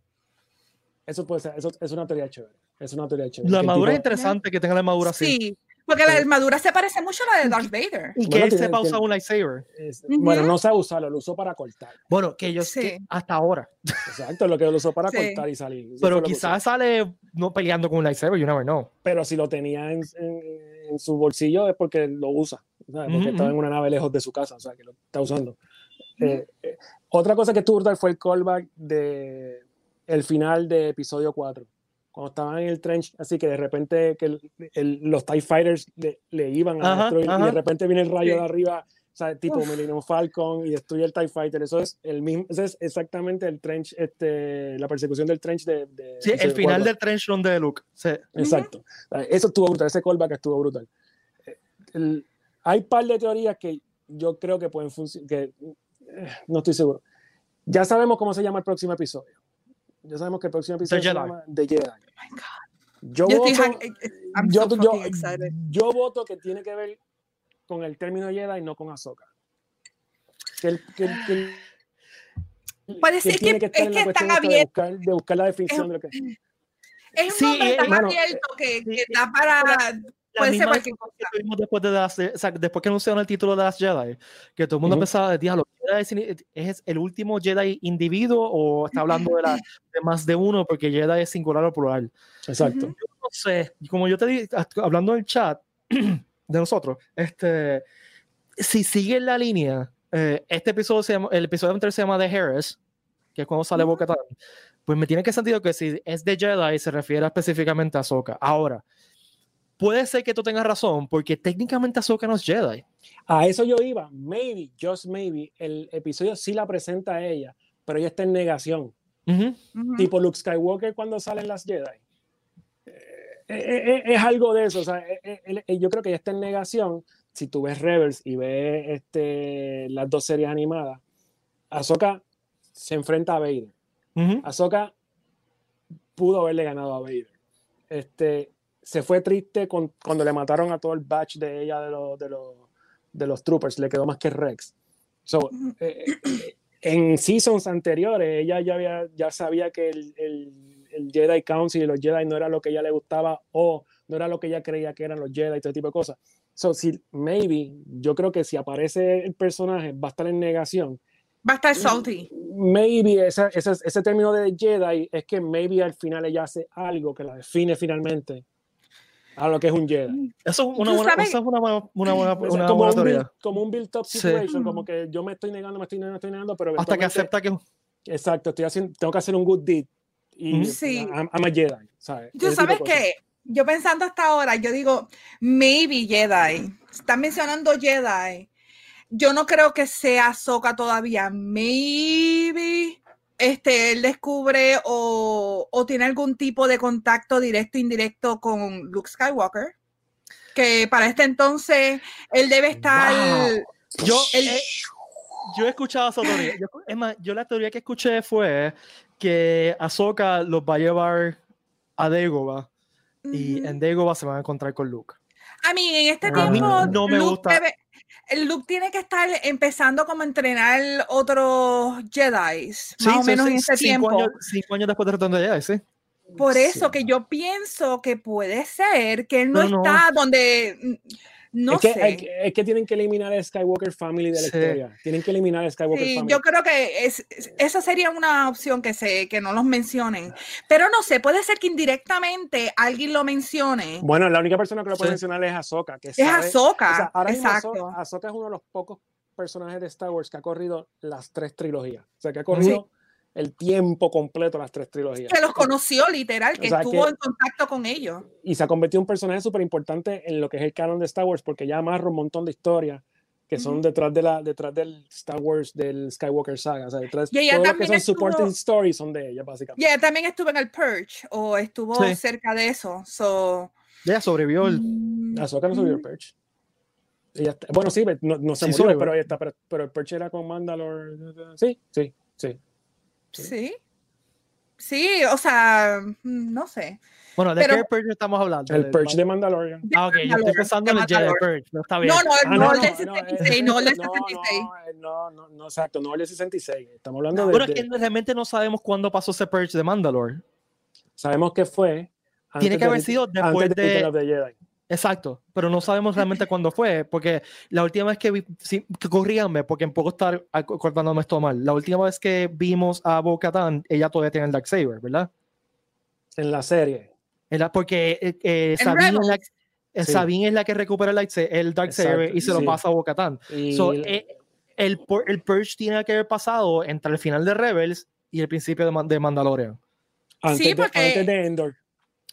Eso puede ser, eso es una teoría chévere. Es una teoría chévere. La armadura es interesante que tenga la armadura así. Sí, porque la armadura se parece mucho a la de Darth Vader. Y que él sepa usar un lightsaber. Bueno, no sabe usarlo, lo usó para cortar. Bueno, que yo sé hasta ahora. Exacto, lo que lo usó para cortar y salir. Pero quizás sale no peleando con un lightsaber, you never know. Pero si lo tenía en, en, su bolsillo es porque lo usa. Porque estaba en una nave lejos de su casa, o sea, que lo está usando. Eh, eh, otra cosa que estuvo brutal fue el callback de el final de episodio 4 cuando estaban en el trench, así que de repente que los TIE Fighters le, iban a destruir y de repente viene el rayo de arriba, o sea, tipo Millennium Falcon y destruye el TIE Fighter. Eso es el mismo, eso es exactamente el trench, este, la persecución del trench de. sí, el final del trench run de Luke. Sí. Exacto. Eso estuvo brutal, ese callback estuvo brutal. hay un par de teorías que yo creo que pueden funcionar, que eh, no estoy seguro. Ya sabemos cómo se llama el próximo episodio ya sabemos que el próximo episodio se llama The Jedi. Oh my God. Yo, voto, yo, yo, yo, voto que tiene que ver con el término Jedi y no con Ahsoka. Que, que, ser que, que, es que están abiertos. De, de buscar, la definición es, de lo que es. Es un sí, tan abierto que, que da para Puede ser cualquier cosa. después, de o sea, después que anunciaron el título de Last Jedi, que todo el mundo empezaba a decir, ¿es el último Jedi individuo o está hablando de, la, de más de uno? Porque Jedi es singular o plural. Exacto. Yo no sé, como yo te dije, hablando en el chat de nosotros, este, si sigue la línea, eh, este episodio se llama, el episodio anterior se llama The Harris, que es cuando sale Boca pues me tiene que sentido que si es de Jedi se refiere específicamente a Soka. Ahora, puede ser que tú tengas razón, porque técnicamente Ahsoka no es Jedi. A eso yo iba. Maybe, just maybe, el episodio sí la presenta a ella, pero ella está en negación. Tipo Luke Skywalker cuando salen las Jedi. Eh, eh, eh, es algo de eso. O sea, yo creo que ella está en negación. Si tú ves Rebels y ves este, las dos series animadas, Ahsoka se enfrenta a Vader. Ahsoka pudo haberle ganado a Vader. Este, se fue triste con, cuando le mataron a todo el batch de ella de, los de, de los troopers, le quedó más que Rex. So, eh, eh, en seasons anteriores, ella ya, había, ya sabía que el, el, Jedi Council y los Jedi no era lo que ella le gustaba o no era lo que ella creía que eran los Jedi y todo tipo de cosas. So, si, maybe, yo creo que si aparece el personaje, va a estar en negación. Va a estar salty. Maybe ese, ese, ese término de Jedi es que maybe al final ella hace algo que la define finalmente a lo que es un Jedi. Eso es una ¿Tú buena, eso es una, buena- una buena, como, buena un teoría. build, como un build-up Sí. situation, como que yo me estoy negando, me estoy negando, me estoy negando, pero Hasta que acepta que. Exacto, estoy haciendo, tengo que hacer un good deed. Y Ujú. Sí. I'm, I'm a Jedi, ¿sabes? Tú sabes que yo pensando hasta ahora, yo digo, maybe Jedi. Están mencionando Jedi. Yo no creo que sea Ahsoka todavía. Maybe este, él descubre o, o tiene algún tipo de contacto directo o indirecto con Luke Skywalker. Que para este entonces él debe estar. Wow. Yo, él- eh, yo he escuchado esa teoría. Yo, es más, yo la teoría que escuché fue que Ahsoka los va a llevar a Dagobah y en Dagobah se van a encontrar con Luke. A mí, en este A mí tiempo, no me Luke, gusta. debe- Luke tiene que estar empezando como a entrenar otros Jedi, más o sí, menos sí, en cinco tiempo. Años, cinco años después de Retorno de Jedi, sí. Por eso Sí. que yo pienso que puede ser que él no, No, no. está donde, mm, no es, que, sé. es que- es que tienen que eliminar el Skywalker Family de la Sí. historia. Tienen que eliminar el Skywalker Sí, Family. yo creo que es, es- esa sería una opción que se que no los mencionen. Pero no sé, puede ser que indirectamente alguien lo mencione. Bueno, la única persona que lo puede Sí. mencionar es Ahsoka. Que Es sabe- Ahsoka, o sea, ahora exacto. Ahsoka, Ahsoka es uno de los pocos personajes de Star Wars que ha corrido las tres trilogías. O sea, que ha corrido el tiempo completo las tres trilogías. Que los conoció literal, que O sea, estuvo que- en contacto con ellos. y se ha convertido en un personaje súper importante en lo que es el canon de Star Wars, porque ya amarra un montón de historias que son detrás, de la, detrás del Star Wars, del Skywalker saga. O sea, detrás, Y ella todo lo que son estuvo- supporting stories son de ella, básicamente. Y ella también estuvo en el Purge o estuvo Sí. cerca de eso. So, Ella sobrevivió. el- mm, Ahsoka no subió el Perch. Ella está- bueno, sí, no, no se Sí, murió, sobrevivió. pero, ella está, pero, pero el Perch era con Mandalore. Sí, sí, sí. Sí. Sí, o sea, mm, no sé. Bueno, ¿de Pero- qué Purge estamos hablando? El Del- Perch de Mandalorian. Ah, ok, yo estoy pensando en el Jedi. Purge. no Está bien. No, no, Ah, no, no, el del no, 66, no, el del no, 66. No, no, no, exacto, no el de 66. Estamos hablando de, Bueno, es que realmente no sabemos cuándo pasó ese Purge de Mandalore. Sabemos que fue. antes Tiene que de haber sido antes después de- Exacto, pero no sabemos realmente cuándo fue, porque la última vez que vi, sí, porque en poco estar ac- acordándome esto mal, la última vez que vimos a Bo-Katan, ella todavía tiene el Darksaber, ¿verdad? En la serie. Porque eh, eh, Sabine, es la, eh, Sí. Sabine es la que recupera el, el Darksaber y se lo sí. pasa a Bo-Katan. Y So, eh, el, el Purge tiene que haber pasado entre el final de Rebels y el principio de, Man- de Mandalorian. antes, Sí, de, porque- antes de Endor.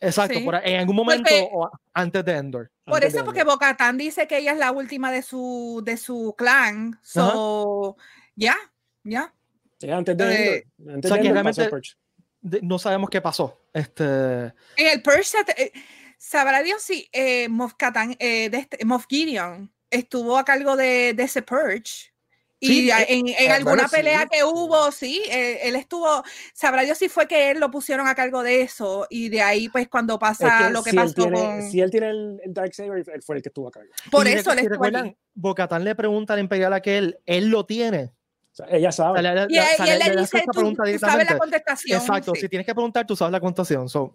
Exacto, Sí. por en algún momento Porque- o antes de Endor. Por eso, porque. Bocatán dice que ella es la última de su, de su clan. So, ya, ya. Sí, antes de Eh, Endor. Antes o sea, de Endor pasó realmente- Purge. De- no sabemos qué pasó. Este, En el Purge, eh, sabrá Dios si eh, Moff Katan, eh, de este- Moff Gideon estuvo a cargo de, de ese Purge. Y Sí, eh, en, en eh, alguna bueno, sí, pelea que hubo, sí, eh, él estuvo, sabrá Dios si fue que él lo pusieron a cargo de eso. Y de ahí, pues, cuando Es pasa que lo que si, él pasó tiene, con... si él tiene el, el Darksaber, él fue el que estuvo a cargo. Por y eso si allí. recuerdan, Bo-Katan le pregunta al Imperial a que él, él lo tiene. O sea, ella sabe. le- le- Y, y él le- le le dice, tú, pregunta tú sabes la contestación. Exacto, sí. si tienes que preguntar, tú sabes la contestación. So.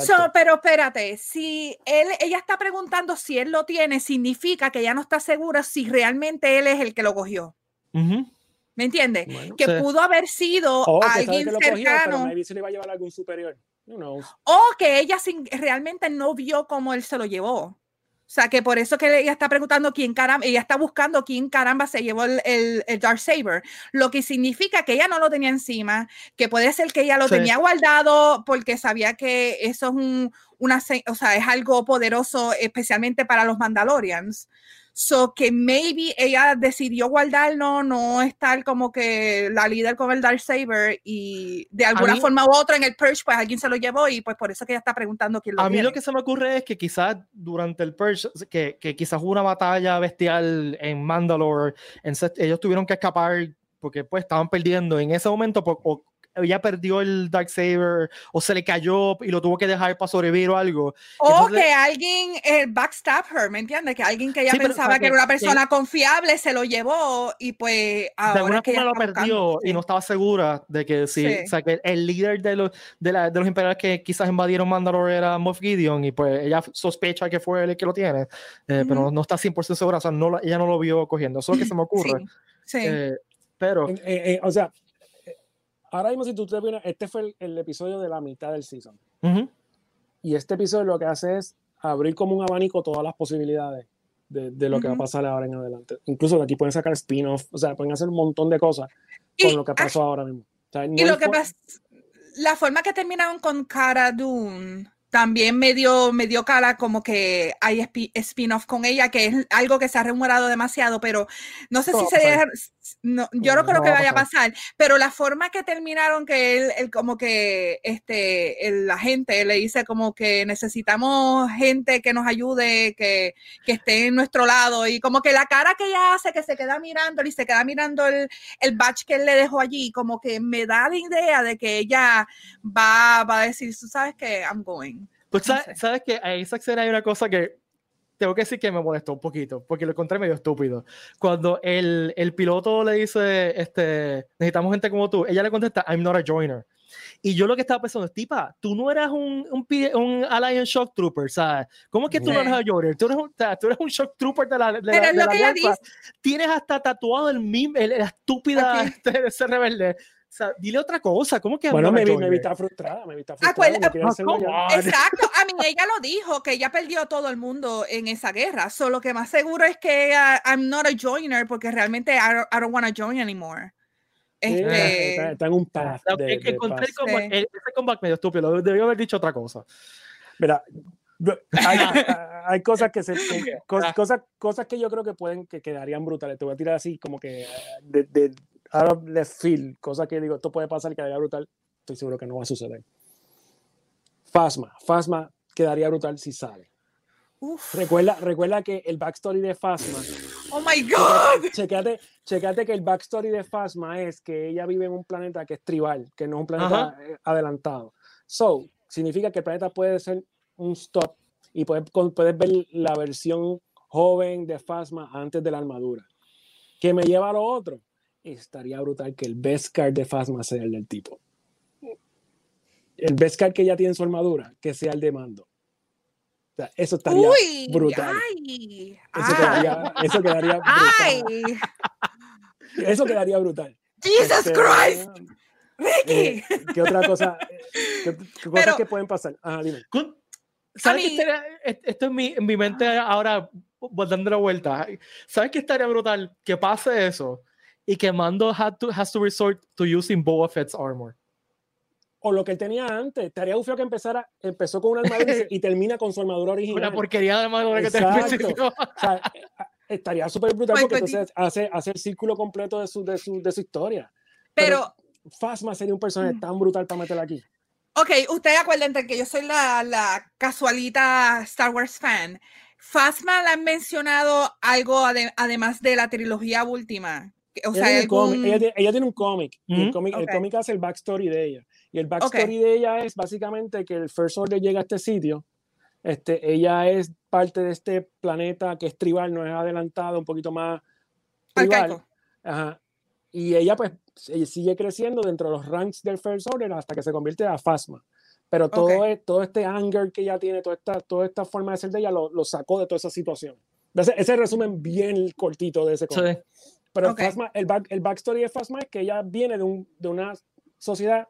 So, pero espérate, si él, ella está preguntando si él lo tiene, significa que ella no está segura si realmente él es el que lo cogió. Ujú. ¿Me entiendes? Bueno. Que Sí. pudo haber sido O que sabe alguien que lo cogió, pero cercano se le va a llevar a algún superior. O que ella sin- realmente no vio cómo él se lo llevó. O sea, que por eso que ella está preguntando quién caramba, ella está buscando quién caramba se llevó el, el, el Darksaber, lo que significa que ella no lo tenía encima, que puede ser que ella lo Sí. tenía guardado porque sabía que eso es un, una, o sea, es algo poderoso, especialmente para los Mandalorians. So que maybe ella decidió guardarlo, no estar como que la líder con el Darksaber y de alguna mí- forma u otra en el Purge, pues alguien se lo llevó y pues por eso que ella está preguntando quién lo A mí lo que se me ocurre es que quizás durante el Purge, que, que quizás hubo una batalla bestial en Mandalore, en ellos tuvieron que escapar porque pues estaban perdiendo. En ese momento, po- o ella perdió el Darksaber o se le cayó y lo tuvo que dejar para sobrevivir o algo. O Entonces- que alguien eh, backstab her, ¿me entiendes? Que alguien que ella Sí, pero, pensaba sea, que era que- una persona confiable se lo llevó y pues de ahora alguna es que forma lo perdió buscando, y no estaba segura de que sí, Sí. o sea, que el líder de los, de, la- de los imperiales que quizás invadieron Mandalore era Moff Gideon y pues ella sospecha que fue él el que lo tiene, eh, pero no está 100% segura, o sea, no, ella no lo vio cogiendo, eso es lo que se me ocurre. Sí, sí. Eh, pero, Eh, eh, o sea, eh, ahora mismo si tú te vienes, este fue el, el episodio de la mitad del season. Y este episodio lo que hace es abrir como un abanico todas las posibilidades de, de lo que va a pasar ahora en adelante. Incluso de aquí pueden sacar spin-off, o sea, pueden hacer un montón de cosas con Y- lo que pasó ahora mismo. O sea, no Y lo que pasa, la forma que terminaron con Cara Dune también me dio, me dio cara como que hay spi- spin-off con ella, que es algo que se ha rumorado demasiado, pero no sé si va a sería, pasar. no, yo no creo no que vaya a pasar. pasar, pero la forma que terminaron, que él, él como que este, el- la gente le dice como que necesitamos gente que nos ayude, que, que esté en nuestro lado, y como que la cara que ella hace, que se queda mirando y se queda mirando el, el batch que él le dejó allí, como que me da la idea de que ella va, va a decir, tú sabes que I'm going. Pues No sabes, sé. sabes que a esa escena hay una cosa que tengo que decir que me molestó un poquito, porque lo encontré medio estúpido. Cuando el, el piloto le dice, este, necesitamos gente como tú, ella le contesta, I'm not a joiner. Y yo lo que estaba pensando es, tipa, tú no eras un, un, un Alliance Shock Trooper, ¿sabes? ¿Cómo es que tú no eres a joiner? Tú eres un, tú eres un Shock Trooper de la, de la, Pero es de lo la. Tienes hasta tatuado el meme, el- la estúpida este, de ese rebelde. O sea, dile otra cosa, ¿cómo que Bueno, me me está frustrada, me está Ah, frustrada. no ah. Exacto, a mí ella lo dijo, que ella perdió a todo el mundo en esa guerra. Solo que más seguro es que ella, I'm not a joiner, porque realmente I don't, I don't want to join anymore. Este, está, está en un path de, en- de encontré comeback, Sí. ese comeback medio estúpido, debió haber dicho otra cosa. Mira, hay, hay cosas que se que- cos- cosas, cosas que yo creo que pueden que quedarían brutales. Te voy a tirar así como que eh, de, de out of left field, cosas que digo, esto puede pasar y quedaría brutal. Estoy seguro que no va a suceder. Fasma, Fasma quedaría brutal si sale. uf, Recuerda, recuerda que el backstory de Fasma, oh my God. checate, checate que el backstory de Fasma es que ella vive en un planeta que es tribal, que no es un planeta eh, adelantado. So, significa que el planeta puede ser un stop y puedes ver la versión joven de Fasma antes de la armadura. Que me lleva a lo otro. Estaría brutal que el best card de Fasma sea el del tipo. El best card que ella tiene en su armadura, que sea el de mando. O sea, eso estaría Uy, brutal. ay, Eso ay, quedaría, eso quedaría brutal. ay, Eso quedaría brutal. Jesus Este, Christ, Ricky. eh, ¿Qué otra cosa? eh, ¿Qué, qué cosas Pero- que pueden pasar? Ajá, dime. Con- ¿Sabes qué mí- estaría- e- Esto en mi, en mi mente ahora, dando la vuelta. ¿Sabes qué estaría brutal? Que pase eso y que Mando had to, has to resort to using Boba Fett's armor. O lo que él tenía antes. Estaría un feo que empezara, empezó con una armadura y, termina con su armadura original. Una porquería de armadura que te Exacto. O sea, eh, estaría súper brutal Pues, porque pues, entonces hace, hace el círculo completo de su, de su, de su historia. Pero, Fasma sería un personaje Mm. tan brutal para meterla aquí. ok, ustedes acuérdense que yo soy la, la casualita Star Wars fan. Fasma le han mencionado algo ade- además de la trilogía última. O ella, sea, tiene un cómic, algún- ella tiene- ella tiene un cómic. el Ujú. cómic, el cómic hace el backstory de ella. Y el backstory de ella es básicamente que el First Order llega a este sitio. Este, ella es parte de este planeta que es tribal, no es adelantado, un poquito más tribal. Ajá. Y ella pues ella sigue creciendo dentro de los ranks del First Order hasta que se convierte a Fasma. Pero todo, Ok. es- todo este anger que ella tiene, toda esta, toda esta forma de ser de ella, lo, lo sacó de toda esa situación. Ese, ese resumen bien cortito de ese cómic. Sí. Pero Ok. Phasma- el, back, el backstory de Fasma es que ella viene de, un, de una sociedad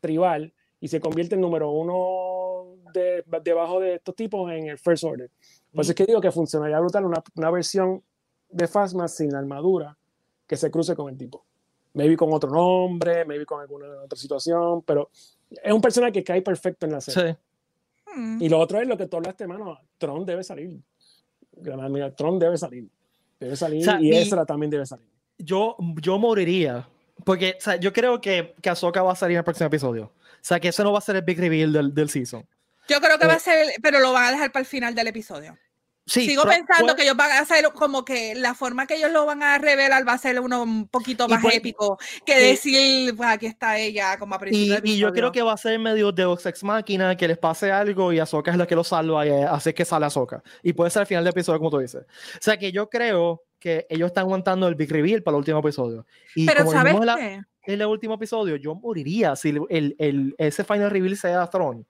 tribal y se convierte en número uno de, debajo de estos tipos en el First Order. Por eso es que digo que funcionaría brutal una, una versión de Fasma sin armadura que se cruce con el tipo. Maybe con otro nombre, maybe con alguna otra situación, pero es un personaje que cae perfecto en la serie. Sí. Hmm. Y lo otro es lo que tú hablaste, mano. Tron debe salir. Tron debe salir. Debe salir O sea, y mi- Ezra también debe salir. Yo, yo moriría. Porque o sea, yo creo que, que Ahsoka va a salir en el próximo episodio. O sea, que ese no va a ser el big reveal del, del season. Yo creo que va Eh, a ser, pero lo van a dejar para el final del episodio. Sí, Sigo pro- pensando puede- que ellos van a hacer como que la forma que ellos lo van a revelar va a ser uno un poquito más puede- épico que y- decir, pues aquí está ella, como a principio Y, y yo creo que va a ser medio Deus Ex Máquina, que les pase algo y Ahsoka es la que lo salva y eh, hace que sale Ahsoka. Y puede ser al final del episodio, como tú dices. O sea, que yo creo que ellos están aguantando el big reveal para el último episodio. Y Pero como ¿sabes vimos en, la- en el último episodio, yo moriría si el, el- el- ese final reveal sea Tron.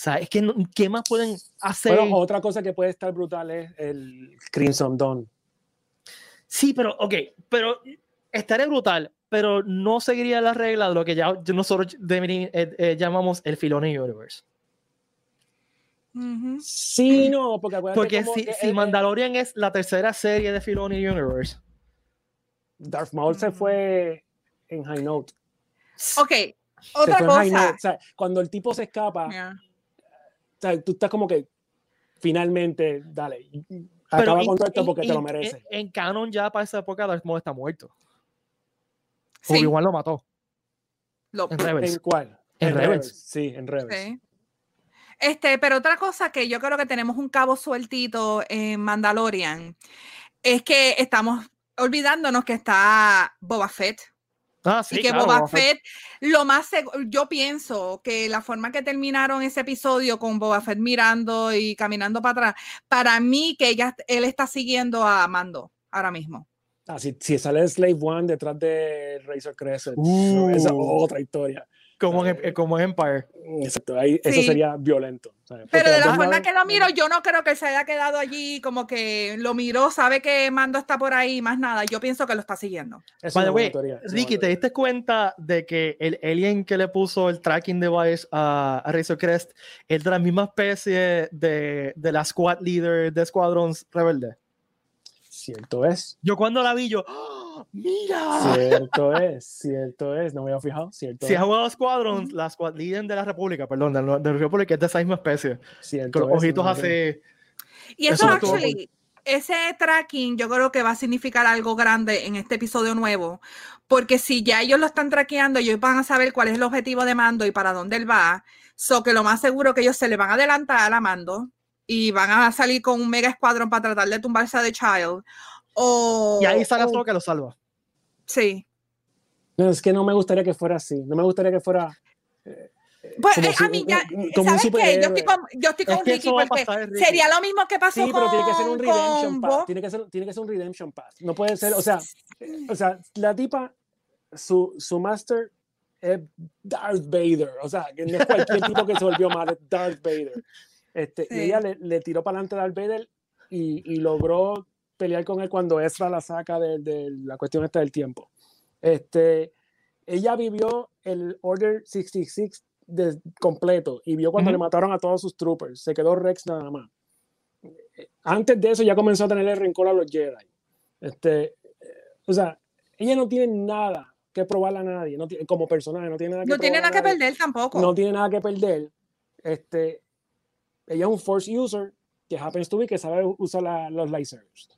O sea, es que no- ¿qué más pueden hacer? Bueno, otra cosa que puede estar brutal es el Crimson Dawn. Sí, pero, ok, pero estaría brutal, pero no seguiría la regla de lo que ya nosotros eh, eh, llamamos el Filoni Universe. Sí, no, porque acuérdate Porque como si, que, si eh, Mandalorian es la tercera serie de Filoni Universe. Darth Maul se fue en High Note. Ok, otra cosa. Note. O sea, cuando el tipo se escapa, Yeah. O sea, tú estás como que finalmente, dale, Pero acaba en- con todo esto porque te lo mereces. En, en canon ya para esa época Darth Maul está muerto. Sí, Obi-Wan lo mató lo- en Rebels. ¿En cuál? En Rebels. Sí, en Rebels. sí. Este, pero otra cosa que yo creo que tenemos un cabo sueltito en Mandalorian es que estamos olvidándonos que está Boba Fett. Ah, sí, y que claro, Boba Fett. Lo más yo pienso que la forma que terminaron ese episodio con Boba Fett mirando y caminando para atrás, para mí que ella, él está siguiendo a Mando ahora mismo. Ah, si, si sale Slave One detrás de Razor Crescent, Uh. esa es otra historia. Como en, eh, como en Empire. Exacto, ahí, eso sería violento. ¿sabes? Pero de la forma que lo miro, yo no creo que se haya quedado allí como que lo miró, sabe que Mando está por ahí, más nada. Yo pienso que lo está siguiendo. Es By the way, teoría, Ricky, ¿te diste cuenta de que el alien que le puso el tracking device a, a Razor Crest es de la misma especie de, de la squad leader de Squadrons Rebelde? Cierto es. Yo cuando la vi, yo, ¡mira! Cierto es, cierto es. No me había fijado. Cierto Si es. has jugado Squadrons, la squad leader de la República, perdón, de la, de la República es de esa misma especie. Cierto Con los es, ojitos no así. Y eso, Eso actually, ese tracking yo creo que va a significar algo grande en este episodio nuevo, porque si ya ellos lo están traqueando, ellos van a saber cuál es el objetivo de Mando y para dónde él va, so que lo más seguro que ellos se le van a adelantar a Mando y van a salir con un mega escuadrón para tratar de tumbarse a The Child. O, Y ahí sale solo que lo salva. Sí. No, es que no me gustaría que fuera así. No me gustaría que fuera. Pues, Como eh, si- a mí ya, un- como ¿sabes qué? Yo estoy con, yo estoy Es con que Ricky porque Ricky. sería lo mismo que pasó Sí, pero tiene que ser un con- redemption con path. Tiene que ser, tiene que ser un redemption path. No puede ser, o sea, o sea, la tipa, su, su master es Darth Vader. O sea, que no es cualquier tipo que se volvió mal, es Darth Vader. Este, Sí. Y ella le, le tiró para adelante a Darth Vader y, y logró pelear con él cuando Ezra la saca de, de la cuestión esta del tiempo. Este, ella vivió el Order 66 de, completo y vio cuando Ujú. le mataron a todos sus troopers. Se quedó Rex nada más. Antes de eso ya comenzó a tenerle rencor a los Jedi. Este, eh, o sea, ella no tiene nada que probarle a nadie, no tiene, como personaje, no tiene nada que no tiene nada que perder tampoco. no tiene nada que perder. Este, ella es un force user que happens to be que sabe usar la- los lightsabers.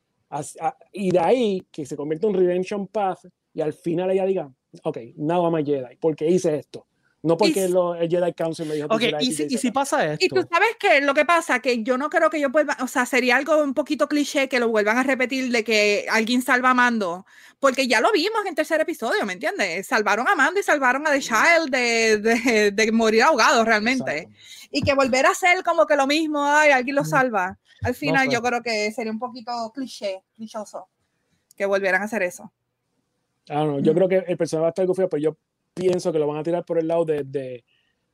Y de ahí que se convierte en redemption path y al final ella diga, ok, now I'm a Jedi, porque hice esto. No porque si- lo- el Jedi Council me dijo que Ok, hiciera y si, Y, si pasa Y tú esto, sabes que lo que pasa, que yo no creo que ellos vuelvan, o sea, sería algo un poquito cliché que lo vuelvan a repetir de que alguien salva a Mando, porque ya lo vimos en el tercer episodio, ¿me entiendes? Salvaron a Mando y salvaron a The Child de, de, de morir ahogados realmente. Exacto. Y que volver a hacer como que lo mismo, ay, alguien lo Mm. salva. Al final pues. yo creo que sería un poquito cliché, clichoso, que volvieran a hacer eso. Ah, no, yo creo que el personaje va a estar goofy, pero yo pienso que lo van a tirar por el lado de, de,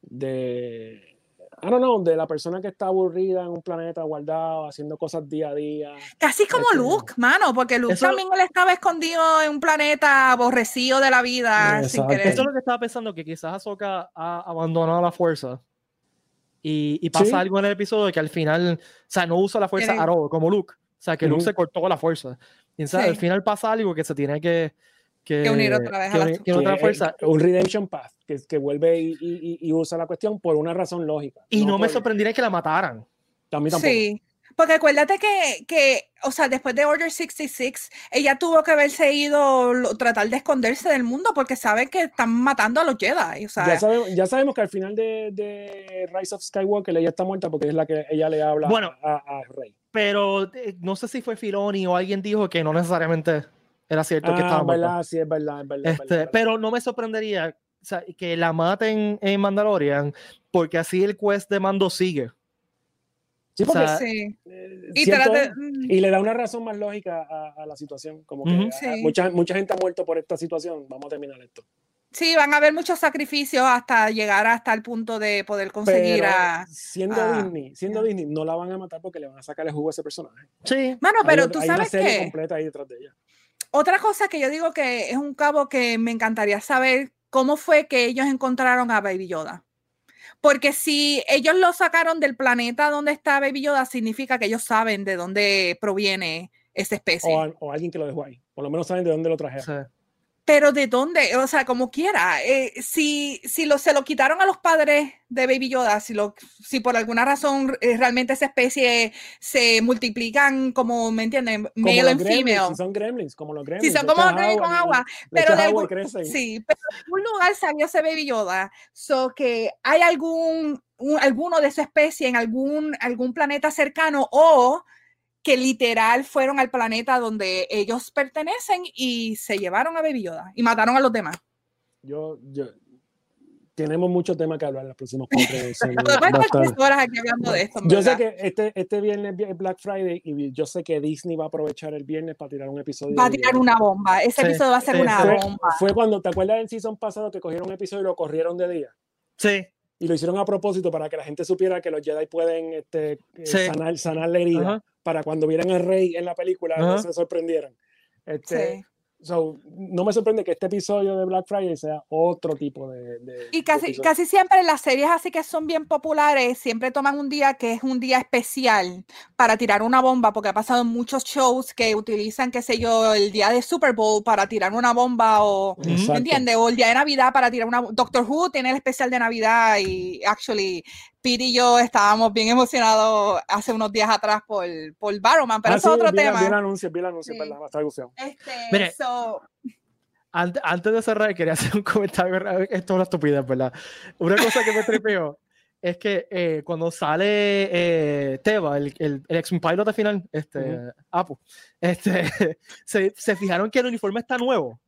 de I don't know, de la persona que está aburrida en un planeta guardado, haciendo cosas día a día. Casi como Este- Luke, mano, porque Luke Eso- también él estaba escondido en un planeta aborrecido de la vida sin. Eso es lo que estaba pensando, que quizás Ahsoka ha abandonado la fuerza. Y, y pasa Sí. algo en el episodio que al final, o sea, no usa la fuerza a all, como Luke. O sea, que Luke se cortó la fuerza. Y o sea, Sí. al final pasa algo que se tiene que, que, Que unir otra vez a que la- unir- que unir otra fuerza. Un redemption path, que, que vuelve y, y- y usa la cuestión por una razón lógica. Y no, me por- sorprendería que la mataran. A mí tampoco. Sí, porque acuérdate que, que, o sea, después de Order 66, ella tuvo que haberse ido, lo- tratar de esconderse del mundo porque sabe que están matando a los Jedi. O sea, Ya, sabemos, ya sabemos que al final de, de Rise of Skywalker ella está muerta porque es la que ella le habla Bueno. a, a Rey. Pero eh, no sé si fue Filoni o alguien dijo que no necesariamente era cierto que Ah, estaba muerta. verdad, sí, es verdad, es verdad. es Este, verdad, es verdad. pero no me sorprendería o sea, que la maten en Mandalorian, porque así el quest de Mando sigue. Sí, porque o sea, sí. eh, Y, mm, y le da una razón más lógica a, a la situación. Como que a- Sí. mucha, mucha gente ha muerto por esta situación. Vamos a terminar esto. sí, van a haber muchos sacrificios hasta llegar hasta el punto de poder conseguir Pero a... siendo a- Disney, siendo ya. Disney, no la van a matar porque le van a sacar el jugo a ese personaje. Sí. Mano, Hay pero otra- tú hay una sabes serie que... completa ahí detrás de ella. Otra cosa que yo digo que es un cabo que me encantaría saber cómo fue que ellos encontraron a Baby Yoda. Porque si ellos lo sacaron del planeta donde está Baby Yoda, significa que ellos saben de dónde proviene esa especie. O, alguien que lo dejó ahí. Por lo menos saben de dónde lo trajeron. Pero de dónde, o sea, como quiera, eh, si, si lo, se lo quitaron a los padres de Baby Yoda, si, lo, si por alguna razón eh, realmente esa especie se multiplican como, ¿me entienden? Male and female. Si son gremlins, como los gremlins. Si son como gremlins con agua. Pero de, sí, pero en algún lugar salió ese Baby Yoda. So que hay algún, alguno de esa especie en algún, algún planeta cercano o que literal fueron al planeta donde ellos pertenecen y se llevaron a Baby Yoda y mataron a los demás. Yo, yo tenemos mucho tema que hablar en los próximos cuatro horas aquí hablando de esto. Yo sé que este, este viernes es Black Friday y yo sé que Disney va a aprovechar el viernes para tirar un episodio. Va a tirar una bomba. Ese episodio va a ser una bomba. Fue cuando, ¿te acuerdas del season pasado que cogieron un episodio y lo corrieron de día? Sí. Y lo hicieron a propósito para que la gente supiera que los Jedi pueden este, eh, sanar, sanar la herida para cuando vieran al rey en la película no se sorprendieran. Este, no me sorprende que este episodio de Black Friday sea otro tipo de... y casi, casi siempre las series así que son bien populares, siempre toman un día que es un día especial para tirar una bomba, porque ha pasado en muchos shows que utilizan, qué sé yo, el día de Super Bowl para tirar una bomba o, ¿me entiendes? O el día de Navidad para tirar una... Doctor Who tiene el especial de Navidad y actually Pete y yo estábamos bien emocionados hace unos días atrás por, por Barrowman, pero ah, eso es otro tema. Bien anuncio, bien anuncio, sí. traducción. Este, Mire, antes, de cerrar, quería hacer un comentario. Esto es una estupidez, ¿verdad? Una cosa que me tripeó es que eh, cuando sale eh, Teva, el, el, el ex pilot final, este, Apu, este, se, se fijaron que el uniforme está nuevo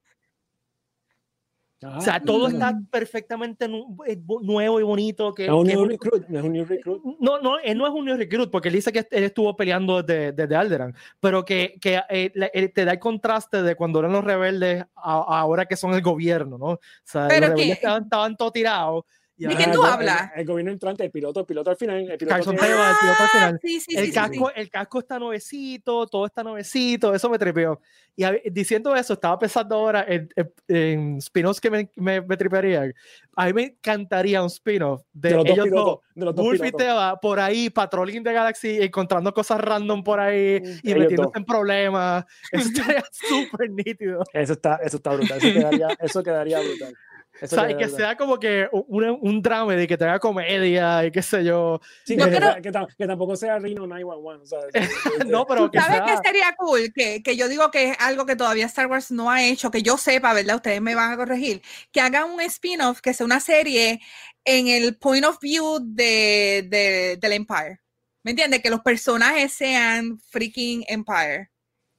o sea, todo está perfectamente eh, nuevo y bonito. Que, es un new recruit, no es un new recruit. No, no, él no es un new recruit, porque él dice que él estuvo peleando desde, desde Alderan, pero que, que eh, te da el contraste de cuando eran los rebeldes a, ahora que son el gobierno, ¿no? O sea, los rebeldes estaban, estaban todos tirados ¿De quién tú hablas? El, gobierno entrante, el piloto, el piloto al final. El, piloto Carson el piloto al final. Sí, sí, el, sí, casco, el casco está nuevecito, todo está nuevecito, eso me trepeó. Y diciendo eso, estaba pensando ahora en, en, spin-offs que me, me, me, tripearían. A mí me encantaría un spin-off de, los ellos dos, de los dos Wolf y Teva, por ahí, patrolling de Galaxy, encontrando cosas random por ahí mm, y metiéndose en problemas. Eso estaría súper nítido. Eso está, eso está brutal, eso quedaría, eso quedaría brutal. Eso o sea, y que sea como que un, un drama de que tenga comedia y qué sé yo. Sí, que, que, que, tampoco sea Rino 911. ¿sabes? no, pero que ¿Sabes qué sería cool? Que, que yo digo que es algo que todavía Star Wars no ha hecho, que yo sepa, ¿verdad? Ustedes me van a corregir. Que haga un spin-off, que sea una serie en el point of view de, de, del Empire. ¿Me entiendes? Que los personajes sean freaking Empire.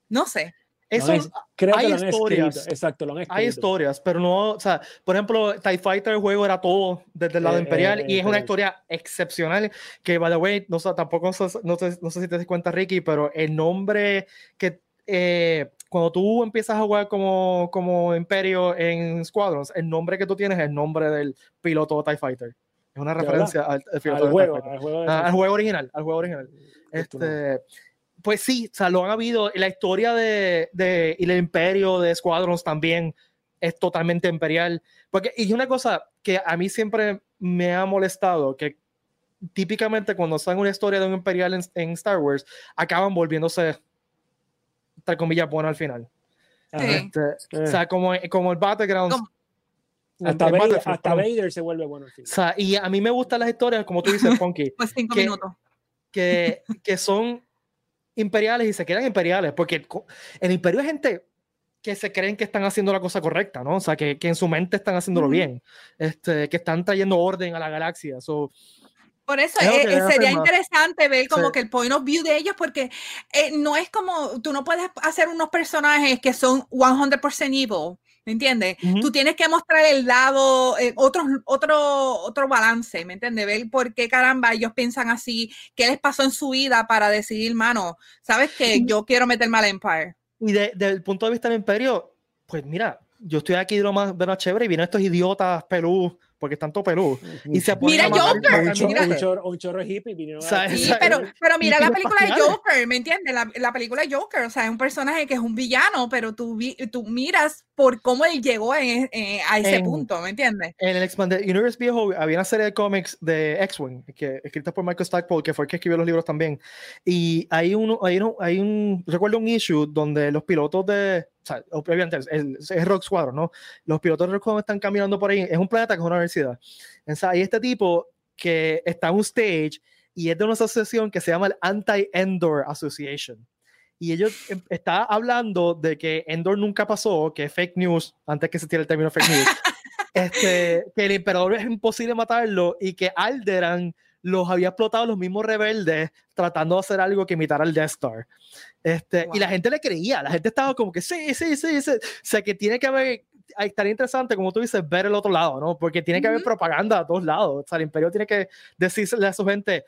No sé. Eso creo hay que historias. Exacto, lo han Hay historias, pero no, o sea, por ejemplo, TIE Fighter, el juego era todo desde el lado eh, imperial eh, y es una historia excepcional que, by the way, no, tampoco no sé, no, sé, si te das cuenta, Ricky, pero el nombre que eh, cuando tú empiezas a jugar como, como Imperio en Squadrons, el nombre que tú tienes es el nombre del piloto TIE Fighter. Es una referencia al, juego, al, juego, ah, al juego original, al juego original. Este, pues sí, o sea, lo han habido. La historia de, de y el imperio de Squadrons también es totalmente imperial. Porque, y una cosa que a mí siempre me ha molestado, que típicamente cuando sale una historia de un imperial en, Star Wars, acaban volviéndose, entre comillas, bueno al final. Este, o sea, como, como el Battlegrounds. Hasta, Vader, hasta Vader, se vuelve bueno al final. O sea, y a mí me gustan las historias, como tú dices, Funky. pues cinco minutos. Que, que son imperiales y se quedan imperiales, porque el imperio es gente que se creen que están haciendo la cosa correcta, ¿no? O sea, que, que en su mente están haciéndolo bien, este, que están trayendo orden a la galaxia. por eso eh, eh, sería interesante ver como que el point of view de ellos, porque eh, no es como, tú no puedes hacer unos personajes que son 100% evil, ¿me entiendes? Tú tienes que mostrar el lado, eh, otro, otro, otro balance, ¿me entiendes? Ver por qué caramba ellos piensan así, qué les pasó en su vida para decidir, mano, ¿sabes que Yo quiero meterme al Empire. Y desde el punto de vista del Imperio, pues mira, yo estoy aquí de lo más, de lo chévere y vienen estos idiotas pelú porque están todo peludos. Y se Mira Joker, un, mira. un chorro- un chorro hippie vinieron a-. Sí, pero, pero mira la película de. Joker, ¿me entiendes? La, la película de Joker, o sea, es un personaje que es un villano, pero tú, vi- tú miras por cómo él llegó en- eh, a ese En- punto, ¿me entiendes? En el Expanded Universe viejo había una serie de cómics de X-Wing, que, escrita por Michael Stackpole, que fue el que escribió los libros también. Y hay, uno, hay, uno, hay un, recuerdo un issue donde los pilotos de, o sea, obviamente es, es- Rock Squadron, ¿no? Los pilotos de Rock Squadron están caminando por ahí, es un planeta que es una universidad. O sea, hay este tipo que está en un stage y es de una asociación que se llama el Anti-Endor Association. Y ellos em, está hablando de que Endor nunca pasó, que es fake news, antes que se tire el término fake news. este, que el emperador es imposible matarlo y que Alderan los había explotado los mismos rebeldes tratando de hacer algo que imitara al Death Star. Este, Y la Wow. gente le creía, la gente estaba como que sí, sí, sí, sí. O sea, que tiene que haber, estaría interesante, como tú dices, ver el otro lado, ¿no? Porque tiene que haber propaganda a todos lados. O sea, el imperio tiene que decirle a su gente,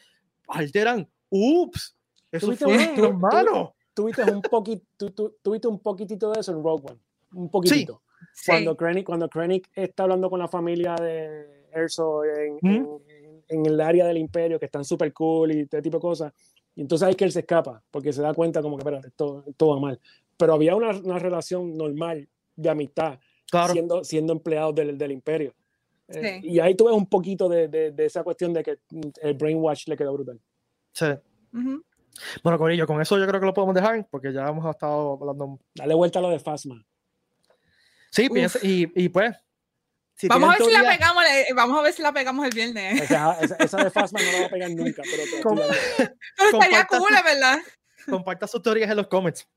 Alderan, ups, eso Tuviste fue un- hermano. tuviste un poquito, tú, tú- tuviste un poquitito de eso en Rogue One. Un poquitito. Sí. Cuando Krennic, cuando Krennic está hablando con la familia de Erso en, ¿Mm? en- en el área del imperio, que están súper cool y este tipo de cosas. Y entonces hay que él se escapa, porque se da cuenta como que, espérate, esto, esto va mal. Pero había una, una relación normal de amistad, Claro, siendo, siendo empleados del, del imperio. Eh, Sí. y ahí tuve un poquito de, de- de esa cuestión de que el brainwash le quedó brutal. sí. Ujú. Bueno, Corillo, con eso yo creo que lo podemos dejar, porque ya hemos estado hablando. Dale vuelta a lo de Fasma. Sí, piensa, y, y pues. Si Vamos a ver si la pegamos, eh, vamos a ver si la pegamos el viernes. Esa, esa, esa de Fasma no la va a pegar nunca, estaría cool, ¿verdad? comparta sus teorías en los comments.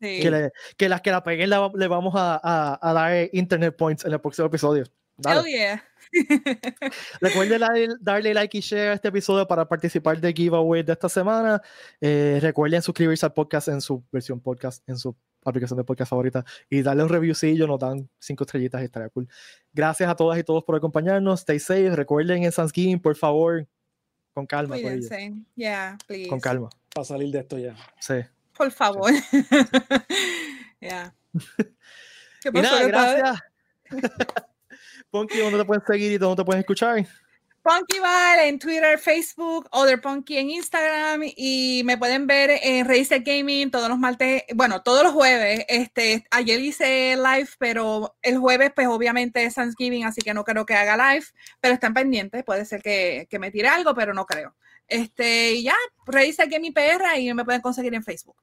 Sí. Que, le- que las que la peguen la- le vamos a, a- a dar internet points en el próximo episodio. Dale. Hell yeah. Recuerden darle, darle like y share a este episodio para participar del giveaway de esta semana. Eh, recuerden suscribirse al podcast en su versión podcast, en su aplicación de podcast favorita y darle un reviewcillo, nos dan cinco estrellitas y estaría cool. Gracias a todas y todos por acompañarnos. Stay safe. Recuerden en Thanksgiving, por favor, con calma. Cuídense. Yeah, please. Con calma. Para salir de esto ya. Sí. Por favor. yeah. ¿Qué Y pasó, nada, gracias. Ponky, ¿dónde te pueden seguir y dónde te pueden escuchar? Punky Val en Twitter, Facebook, Other Punky en Instagram y me pueden ver en Razer Gaming todos los martes, bueno, todos los jueves. Este, ayer hice live, pero el jueves, pues obviamente es Thanksgiving, así que no creo que haga live, pero están pendientes. Puede ser que, que me tire algo, pero no creo. Este, y ya, Razer Gaming PR y me pueden conseguir en Facebook.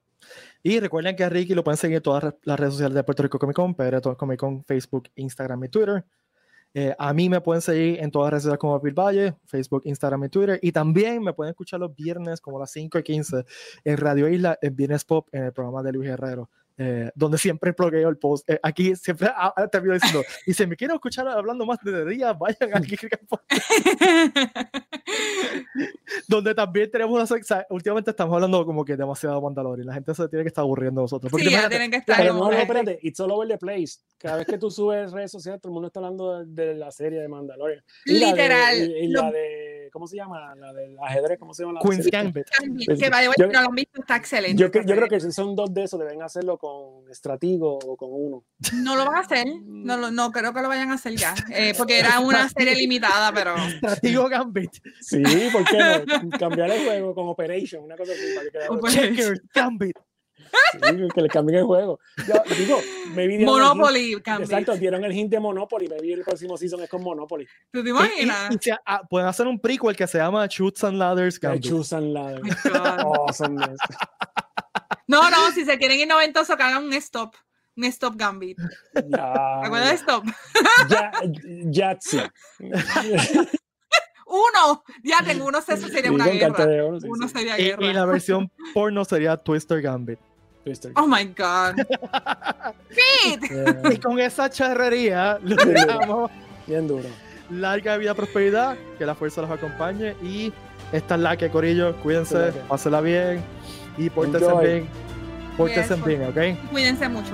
Y recuerden que a Ricky lo pueden seguir en todas las redes sociales de Puerto Rico Comic Con, todo Comic Con, Facebook, Instagram y Twitter. Eh, a mí me pueden seguir en todas las redes sociales como Bill Valle, Facebook, Instagram y Twitter. Y también me pueden escuchar los viernes como las 5 y 15 en Radio Isla, en Viernes Pop, en el programa de Luis Herrero. Eh, donde siempre bloqueo el post. Eh, aquí siempre ah, ah, termino diciendo, y si me quieren escuchar hablando más de día, vayan aquí. donde también tenemos una o sea, últimamente estamos hablando como que demasiado Mandalorian. La gente se tiene que estar aburriendo nosotros. Porque sí, ya tienen que estar Pero no, no, espérate, it's all over the place. Cada vez que tú subes redes sociales, todo el mundo está hablando de, de la serie de Mandalorian. Y la de- Literal, y, y la de, ¿cómo se llama? La del ajedrez, ¿cómo se llama? la Queen's? Gambit. Que vaya, yo- no lo han visto, está excelente. Yo, creo que si son dos de esos, deben hacerlo con Stratigo o con uno. No lo van a hacer, no, lo- no creo que lo vayan a hacer ya, eh, porque era una serie limitada, pero Digo Gambit. Sí, ¿por qué no? Cambiar el juego con Operation, una cosa así. Para que, Checkers, Gambit. Sí, que le cambien el juego. Yo digo, me vi Monopoly Gambit. Exacto, dieron el hint de Monopoly. Me vi el próximo season es con Monopoly. ¿Tú te Y- y- imaginas? y ah, pueden hacer un prequel que se llama Shoots and Ladders El Gambit. Choose and Ladder. Oh. No, no, si se quieren ir noventoso, que hagan un stop, un stop Gambit. Ya, ¿Te acuerdas de stop? ya, Yahtzee. Uno, ya tengo uno, eso sería una guerra. Uno sería Y, y guerra. la versión porno sería Twister Gambit. Twister. Oh my God. Pete. Yeah, Y con esa charrería lo dejamos. bien duro. Larga vida, prosperidad, que la fuerza los acompañe. Y esta es la que, Corillo, cuídense, pásenla bien y pórtense bien. Pórtense bien, ¿ok? Cuídense mucho.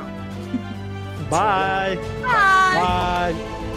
Bye. Bye. Bye.